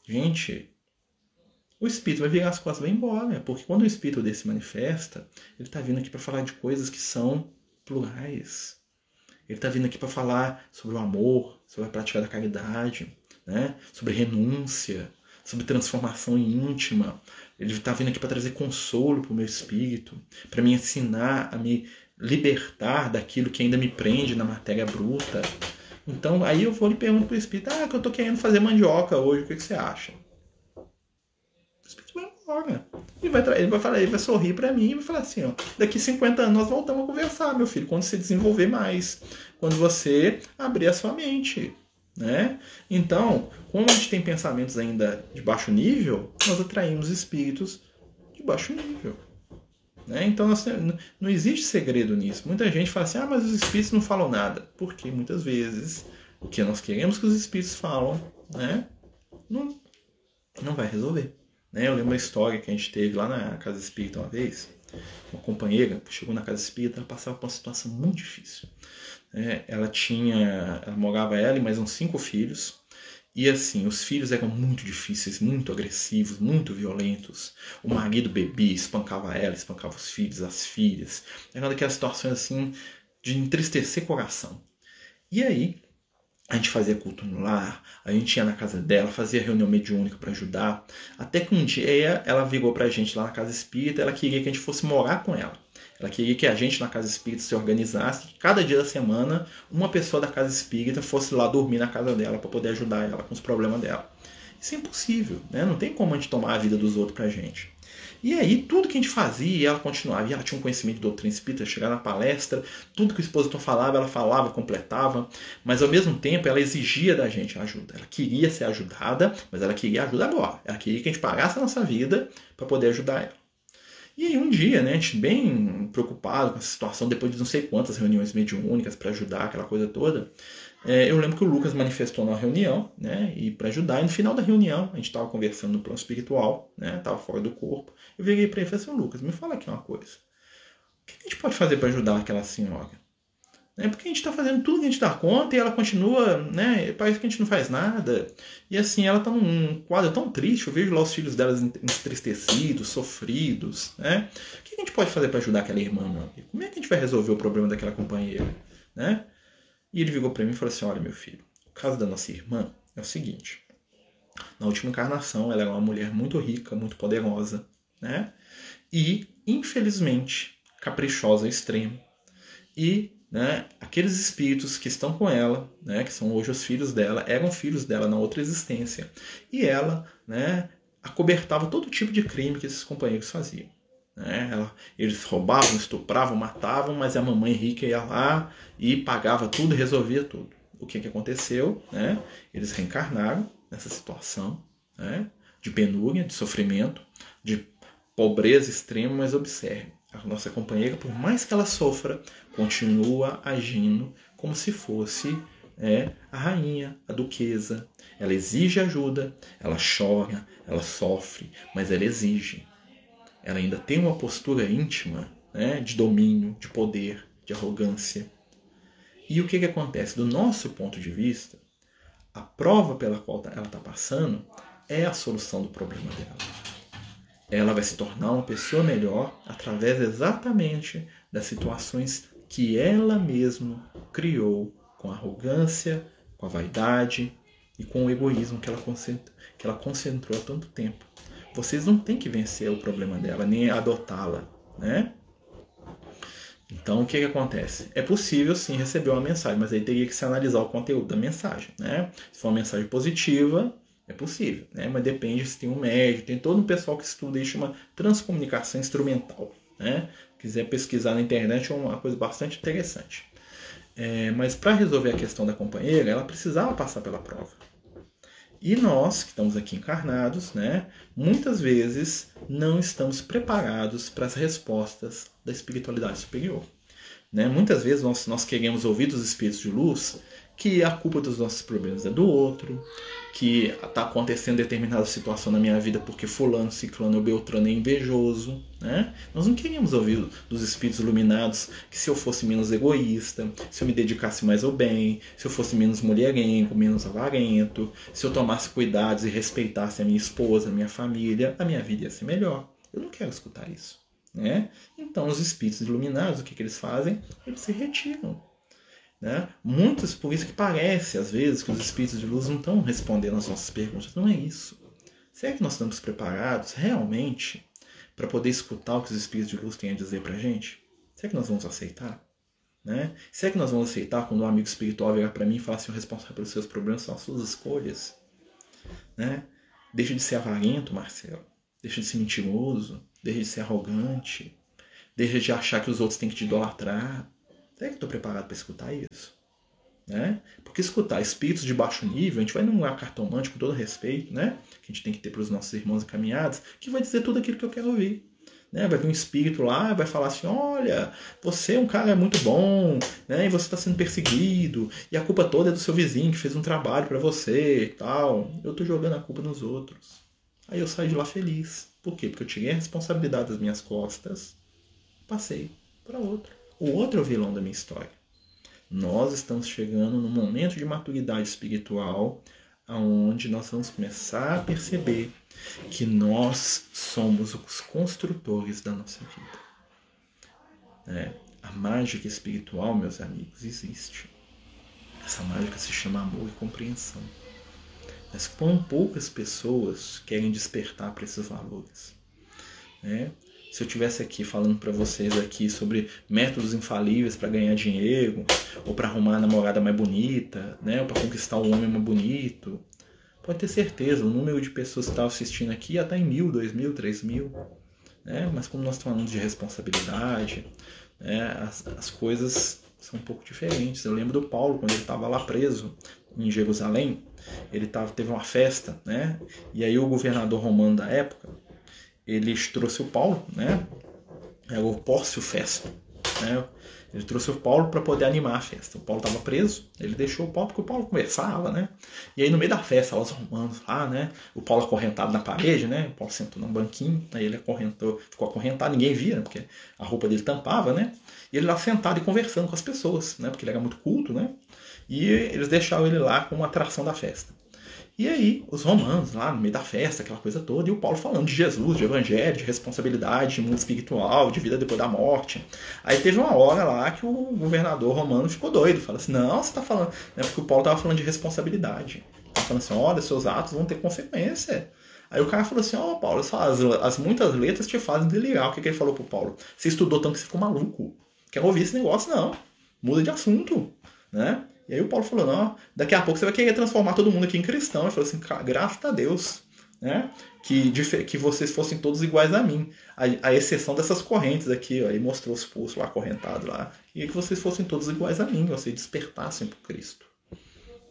Gente, o espírito vai virar as costas e vai embora, porque quando o espírito desse se manifesta, ele está vindo aqui para falar de coisas que são plurais. Ele está vindo aqui para falar sobre o amor, sobre a prática da caridade, né? sobre renúncia, sobre transformação íntima, ele está vindo aqui para trazer consolo para o meu espírito, para me ensinar a me libertar daquilo que ainda me prende na matéria bruta. Então, aí eu vou lhe pergunto para o espírito: ah, que eu estou querendo fazer mandioca hoje, o que, que você acha? O espírito vai embora. Ele vai, ele vai, falar, ele vai sorrir para mim e vai falar assim: ó, daqui 50 anos nós voltamos a conversar, meu filho, quando você desenvolver mais, quando você abrir a sua mente. Né? Então, como a gente tem pensamentos ainda de baixo nível, nós atraímos espíritos de baixo nível. Né? Então, nós, não existe segredo nisso. Muita gente fala assim: ah, mas os espíritos não falam nada. Porque muitas vezes o que nós queremos que os espíritos falam né, não, não vai resolver. Né? Eu lembro uma história que a gente teve lá na Casa Espírita uma vez. Uma companheira chegou na Casa Espírita, ela passava por uma situação muito difícil. É, ela tinha, ela morava ela e mais uns cinco filhos. E assim, os filhos eram muito difíceis, muito agressivos, muito violentos. O marido bebia, espancava ela, espancava os filhos, as filhas. Era daquelas situações assim de entristecer o coração. E aí, a gente fazia culto no lar, a gente ia na casa dela, fazia reunião mediúnica para ajudar. Até que um dia ela virou pra gente lá na casa espírita, ela queria que a gente fosse morar com ela. Ela queria que a gente na casa espírita se organizasse, que cada dia da semana uma pessoa da casa espírita fosse lá dormir na casa dela para poder ajudar ela com os problemas dela. Isso é impossível, né? Não tem como a gente tomar a vida dos outros pra gente. E aí, tudo que a gente fazia, ela continuava, e ela tinha um conhecimento de doutrina espírita, chegar na palestra, tudo que o expositor falava, ela falava, completava, mas ao mesmo tempo ela exigia da gente ajuda. Ela queria ser ajudada, mas ela queria ajuda agora. Ela queria que a gente pagasse a nossa vida para poder ajudar ela. E aí um dia, né, a gente bem preocupado com essa situação, depois de não sei quantas reuniões mediúnicas para ajudar aquela coisa toda, é, eu lembro que o Lucas manifestou na reunião, né, e para ajudar, e no final da reunião, a gente estava conversando no plano espiritual, né, estava fora do corpo, eu virei para ele e falei assim, Lucas, me fala aqui uma coisa, o que a gente pode fazer para ajudar aquela senhora? Né, porque a gente está fazendo tudo que a gente dá conta e ela continua, né, parece que a gente não faz nada, e assim, ela está num quadro tão triste, eu vejo lá os filhos delas entristecidos, sofridos, né, o que a gente pode fazer para ajudar aquela irmã? Como é que a gente vai resolver o problema daquela companheira, né? E ele virou para mim e falou assim: Olha, meu filho, o caso da nossa irmã é o seguinte. Na última encarnação, ela era uma mulher muito rica, muito poderosa, né? E, infelizmente, caprichosa ao extremo. E né, aqueles espíritos que estão com ela, né, que são hoje os filhos dela, eram filhos dela na outra existência. E ela né, acobertava todo tipo de crime que esses companheiros faziam. Né? Ela, eles roubavam, estupravam, matavam, mas a mamãe rica ia lá e pagava tudo, resolvia tudo. O que, que aconteceu? Né? Eles reencarnaram nessa situação né? de penúria, de sofrimento, de pobreza extrema, mas observe, a nossa companheira, por mais que ela sofra, continua agindo como se fosse é, a rainha, a duquesa. Ela exige ajuda, ela chora, ela sofre, mas ela exige ela ainda tem uma postura íntima né, de domínio, de poder, de arrogância. E o que, que acontece? Do nosso ponto de vista, a prova pela qual tá, ela está passando é a solução do problema dela. Ela vai se tornar uma pessoa melhor através exatamente das situações que ela mesma criou com a arrogância, com a vaidade e com o egoísmo que ela que ela concentrou há tanto tempo. Vocês não têm que vencer o problema dela, nem adotá-la, né? Então, o que, que acontece? É possível sim receber uma mensagem, mas aí teria que se analisar o conteúdo da mensagem, né? Se for uma mensagem positiva, é possível, né? Mas depende se tem um médico, tem todo um pessoal que estuda e chama transcomunicação instrumental, né? Quiser pesquisar na internet é uma coisa bastante interessante. É, mas para resolver a questão da companheira, ela precisava passar pela prova. E nós, que estamos aqui encarnados, né, muitas vezes não estamos preparados para as respostas da espiritualidade superior. Né? Muitas vezes nós, nós queremos ouvir dos espíritos de luz que a culpa dos nossos problemas é do outro, que está acontecendo determinada situação na minha vida porque fulano, ciclano ou beltrano é invejoso. Né? Nós não queríamos ouvir dos espíritos iluminados que se eu fosse menos egoísta, se eu me dedicasse mais ao bem, se eu fosse menos mulherengo, menos avarento, se eu tomasse cuidados e respeitasse a minha esposa, a minha família, a minha vida ia ser melhor. Eu não quero escutar isso. Né? Então, os espíritos iluminados, o que, que eles fazem? Eles se retiram né? Muitas, por isso que parece, às vezes, que os espíritos de luz não estão respondendo às nossas perguntas. Não é isso. Será que nós estamos preparados realmente para poder escutar o que os espíritos de luz têm a dizer para a gente? Será que nós vamos aceitar? Né? Será que nós vamos aceitar quando um amigo espiritual virar para mim e falar assim: o responsável pelos seus problemas são as suas escolhas? Né? Deixa de ser avarento, Marcelo. Deixa de ser mentiroso. Deixa de ser arrogante. Deixa de achar que os outros têm que te idolatrar. Será que estou preparado para escutar isso? Né? Porque escutar espíritos de baixo nível, a gente vai num cartomante com todo respeito, né? Que a gente tem que ter para os nossos irmãos encaminhados, que vai dizer tudo aquilo que eu quero ouvir. Né? Vai vir um espírito lá vai falar assim: olha, você é um cara muito bom, né? E você está sendo perseguido, e a culpa toda é do seu vizinho que fez um trabalho para você e tal. Eu estou jogando a culpa nos outros. Aí eu saio de lá feliz. Por quê? Porque eu tirei a responsabilidade das minhas costas, passei para outro. O outro é vilão da minha história. Nós estamos chegando num momento de maturidade espiritual aonde nós vamos começar a perceber que nós somos os construtores da nossa vida. É, a mágica espiritual, meus amigos, existe. Essa mágica se chama amor e compreensão. Mas quão poucas pessoas querem despertar para esses valores. Né? Se eu tivesse aqui falando para vocês aqui sobre métodos infalíveis para ganhar dinheiro, ou para arrumar a namorada mais bonita, né, ou para conquistar um homem mais bonito, pode ter certeza, o número de pessoas que estão assistindo aqui ia estar em mil, dois mil, três mil. Né? Mas como nós falamos de responsabilidade, né, as, as coisas são um pouco diferentes. Eu lembro do Paulo, quando ele estava lá preso em Jerusalém, ele tava, teve uma festa, né? E aí o governador romano da época, ele trouxe o Paulo, né? É o Pórcio Festo, né? Ele trouxe o Paulo para poder animar a festa. O Paulo estava preso, ele deixou o Paulo porque o Paulo conversava, né? E aí no meio da festa, os romanos lá, né? O Paulo acorrentado na parede, né? O Paulo sentou num banquinho, aí ele acorrentou, ficou acorrentado, ninguém via, porque a roupa dele tampava, né? E ele lá sentado e conversando com as pessoas, né? Porque ele era muito culto, né? E eles deixaram ele lá como atração da festa. E aí, os romanos lá no meio da festa, aquela coisa toda, e o Paulo falando de Jesus, de evangelho, de responsabilidade, de mundo espiritual, de vida depois da morte. Aí teve uma hora lá que o governador romano ficou doido, falou assim: não, você está falando. Né, porque o Paulo estava falando de responsabilidade. Tava falando assim: olha, seus atos vão ter consequência. Aí o cara falou assim: Ó, oh, Paulo, as, as, muitas letras te fazem delirar. O que, que ele falou pro Paulo? Você estudou tanto que você ficou maluco. Quer ouvir esse negócio? Não. Muda de assunto. Né? E aí o Paulo falou, não, daqui a pouco você vai querer transformar todo mundo aqui em cristão. Ele falou assim, graças a Deus, né? Que, que vocês fossem todos iguais a mim. A, a exceção dessas correntes aqui, ó, aí mostrou os pulsos lá acorrentados lá. E que vocês fossem todos iguais a mim, vocês despertassem por Cristo.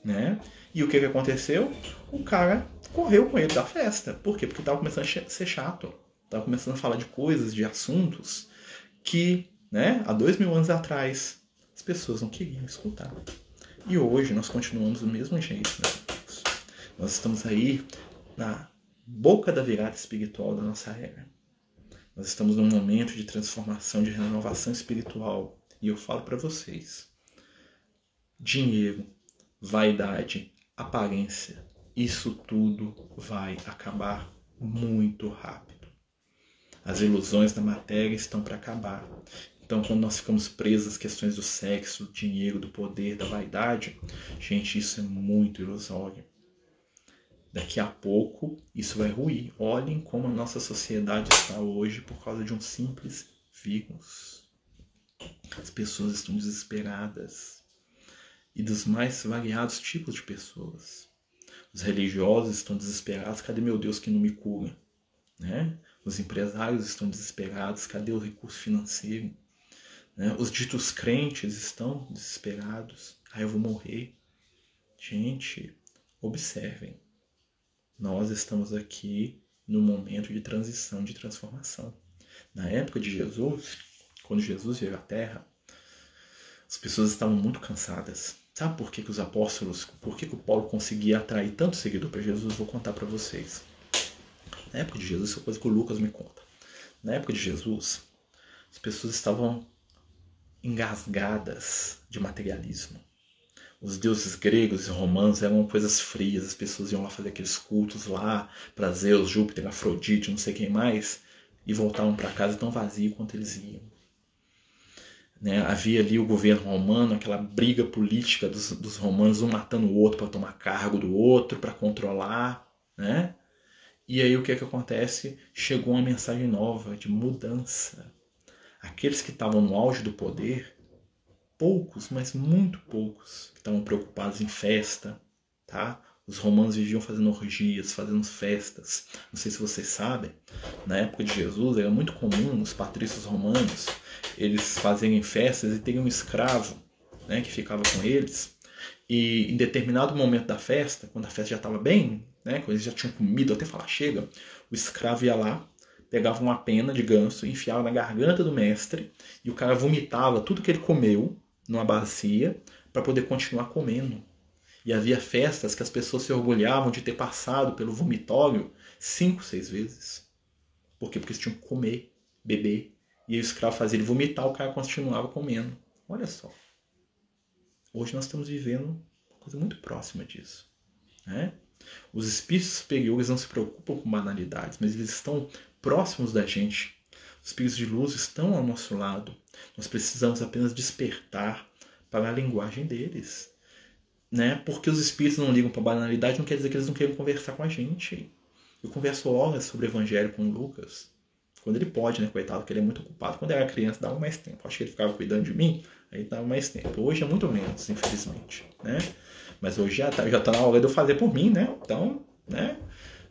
Né? E o que, que aconteceu? O cara correu com ele da festa. Por quê? Porque estava começando a ser chato. Estava começando a falar de coisas, de assuntos que, né, há dois mil anos atrás, as pessoas não queriam escutar. E hoje nós continuamos do mesmo jeito, meus amigos. Nós estamos aí na boca da virada espiritual da nossa era. Nós estamos num momento de transformação, de renovação espiritual. E eu falo para vocês: dinheiro, vaidade, aparência, isso tudo vai acabar muito rápido. As ilusões da matéria estão para acabar. Então, quando nós ficamos presos às questões do sexo, do dinheiro, do poder, da vaidade, gente, isso é muito ilusório. Daqui a pouco isso vai ruir. Olhem como a nossa sociedade está hoje por causa de um simples vírus. As pessoas estão desesperadas. E dos mais variados tipos de pessoas. Os religiosos estão desesperados. Cadê meu Deus que não me cura? Né? Os empresários estão desesperados. Cadê o recurso financeiro? Né? Os ditos crentes estão desesperados. Ah, eu vou morrer. Gente, observem. Nós estamos aqui no momento de transição, de transformação. Na época de Jesus, quando Jesus veio à Terra, as pessoas estavam muito cansadas. Sabe por que, que os apóstolos, por que, que o Paulo conseguia atrair tanto seguidor para Jesus? Vou contar para vocês. Na época de Jesus, isso é coisa que o Lucas me conta. Na época de Jesus, as pessoas estavam engasgadas de materialismo. Os deuses gregos e romanos eram coisas frias, as pessoas iam lá fazer aqueles cultos lá para Zeus, Júpiter, Afrodite, não sei quem mais, e voltavam para casa tão vazio quanto eles iam. Né? Havia ali o governo romano, aquela briga política dos, dos romanos, um matando o outro para tomar cargo do outro, para controlar. Né? E aí o que, é que acontece? Chegou uma mensagem nova de mudança aqueles que estavam no auge do poder, poucos, mas muito poucos, estavam preocupados em festa, tá? Os romanos viviam fazendo orgias, fazendo festas. Não sei se vocês sabem, na época de Jesus era muito comum os patrícios romanos eles fazerem festas e terem um escravo, né, que ficava com eles. E em determinado momento da festa, quando a festa já estava bem, né, quando eles já tinham comido até falar chega, o escravo ia lá pegava uma pena de ganso, enfiava na garganta do mestre e o cara vomitava tudo que ele comeu numa bacia para poder continuar comendo. E havia festas que as pessoas se orgulhavam de ter passado pelo vomitório cinco, seis vezes. Por quê? Porque eles tinham que comer, beber. E o escravo fazia ele vomitar, o cara continuava comendo. Olha só. Hoje nós estamos vivendo uma coisa muito próxima disso. Né? Os espíritos superiores não se preocupam com banalidades, mas eles estão próximos da gente. Os espíritos de luz estão ao nosso lado. Nós precisamos apenas despertar para a linguagem deles. né? Porque os espíritos não ligam para banalidade, não quer dizer que eles não queiram conversar com a gente. Eu converso horas sobre o evangelho com o Lucas. Quando ele pode, né, coitado, porque ele é muito ocupado. Quando era criança, dava mais tempo. Acho que ele ficava cuidando de mim, aí dava mais tempo. Hoje é muito menos, infelizmente, né? Mas hoje já tá, já tá na hora de eu fazer por mim, né? Então, né?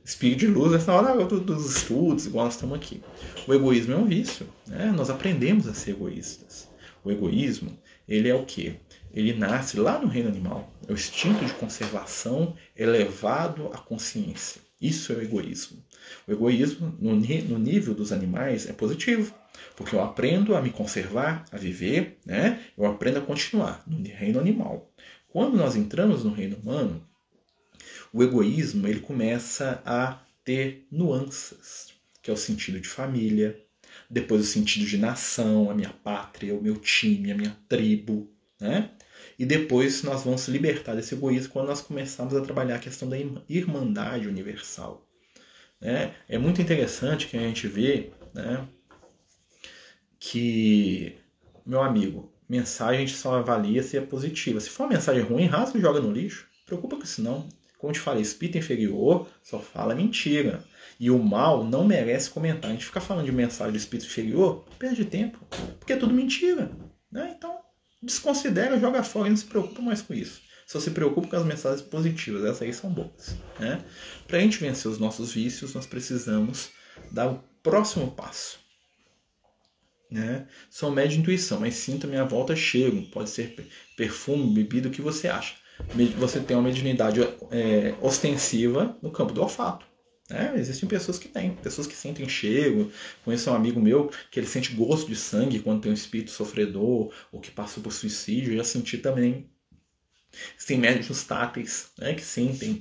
Espírito de luz, essa hora dos estudos, igual nós estamos aqui. O egoísmo é um vício, né? Nós aprendemos a ser egoístas. O egoísmo, ele é o quê? Ele nasce lá no reino animal. É o instinto de conservação elevado à consciência. Isso é o egoísmo. O egoísmo, no, no nível dos animais, é positivo, porque eu aprendo a me conservar, a viver, né? eu aprendo a continuar no reino animal. Quando nós entramos no reino humano, o egoísmo ele começa a ter nuances, que é o sentido de família, depois o sentido de nação, a minha pátria, o meu time, a minha tribo, né? E depois nós vamos libertar desse egoísmo quando nós começarmos a trabalhar a questão da irmandade universal. Né? É muito interessante que a gente vê né, que, meu amigo, mensagem a gente só avalia se é positiva. Se for uma mensagem ruim, rasga e joga no lixo. Preocupa com isso não. Como te falei, espírito inferior só fala mentira. E o mal não merece comentar. A gente fica falando de mensagem do espírito inferior, perde tempo. Porque é tudo mentira. Né? Então, desconsidera, joga fora e não se preocupa mais com isso. Só se preocupa com as mensagens positivas, essas aí são boas. Né? Para a gente vencer os nossos vícios, nós precisamos dar o próximo passo. Né? Sou médio de intuição, mas sinto a minha volta chego. Pode ser perfume, bebida, o que você acha. Você tem uma mediunidade é, ostensiva no campo do olfato. É, existem pessoas que têm, pessoas que sentem cheiro. Conheço um amigo meu que ele sente gosto de sangue quando tem um espírito sofredor ou que passou por suicídio. Eu já senti também. Tem médicos táteis né, que sentem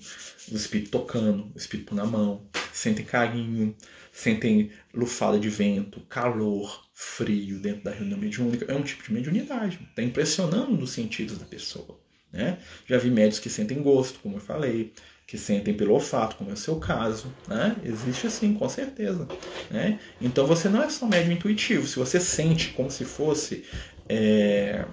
o espírito tocando, o espírito na mão, sentem carinho, sentem lufada de vento, calor, frio dentro da reunião mediúnica. É um tipo de mediunidade. Está impressionando nos sentidos da pessoa. Né? Já vi médicos que sentem gosto, como eu falei que sentem pelo olfato, como é o seu caso, né? Existe sim, com certeza, né? Então você não é só médio intuitivo, se você sente como se fosse é,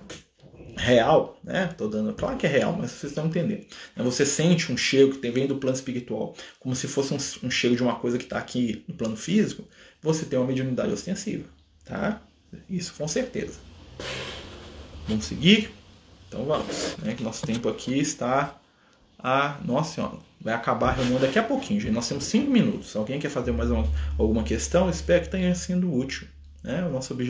real, né? Tô dando, claro que é real, mas vocês estão entendendo. Né? Você sente um cheiro que vem do plano espiritual, como se fosse um, um cheiro de uma coisa que está aqui no plano físico, você tem uma mediunidade ostensiva, tá? Isso com certeza. Vamos seguir? Então vamos, né? Que nosso tempo aqui está a. Nossa senhora, vai acabar a reunião daqui a pouquinho, gente. Nós temos cinco minutos. Alguém quer fazer mais uma, alguma questão? Espero que tenha sido útil. Né? O nosso objetivo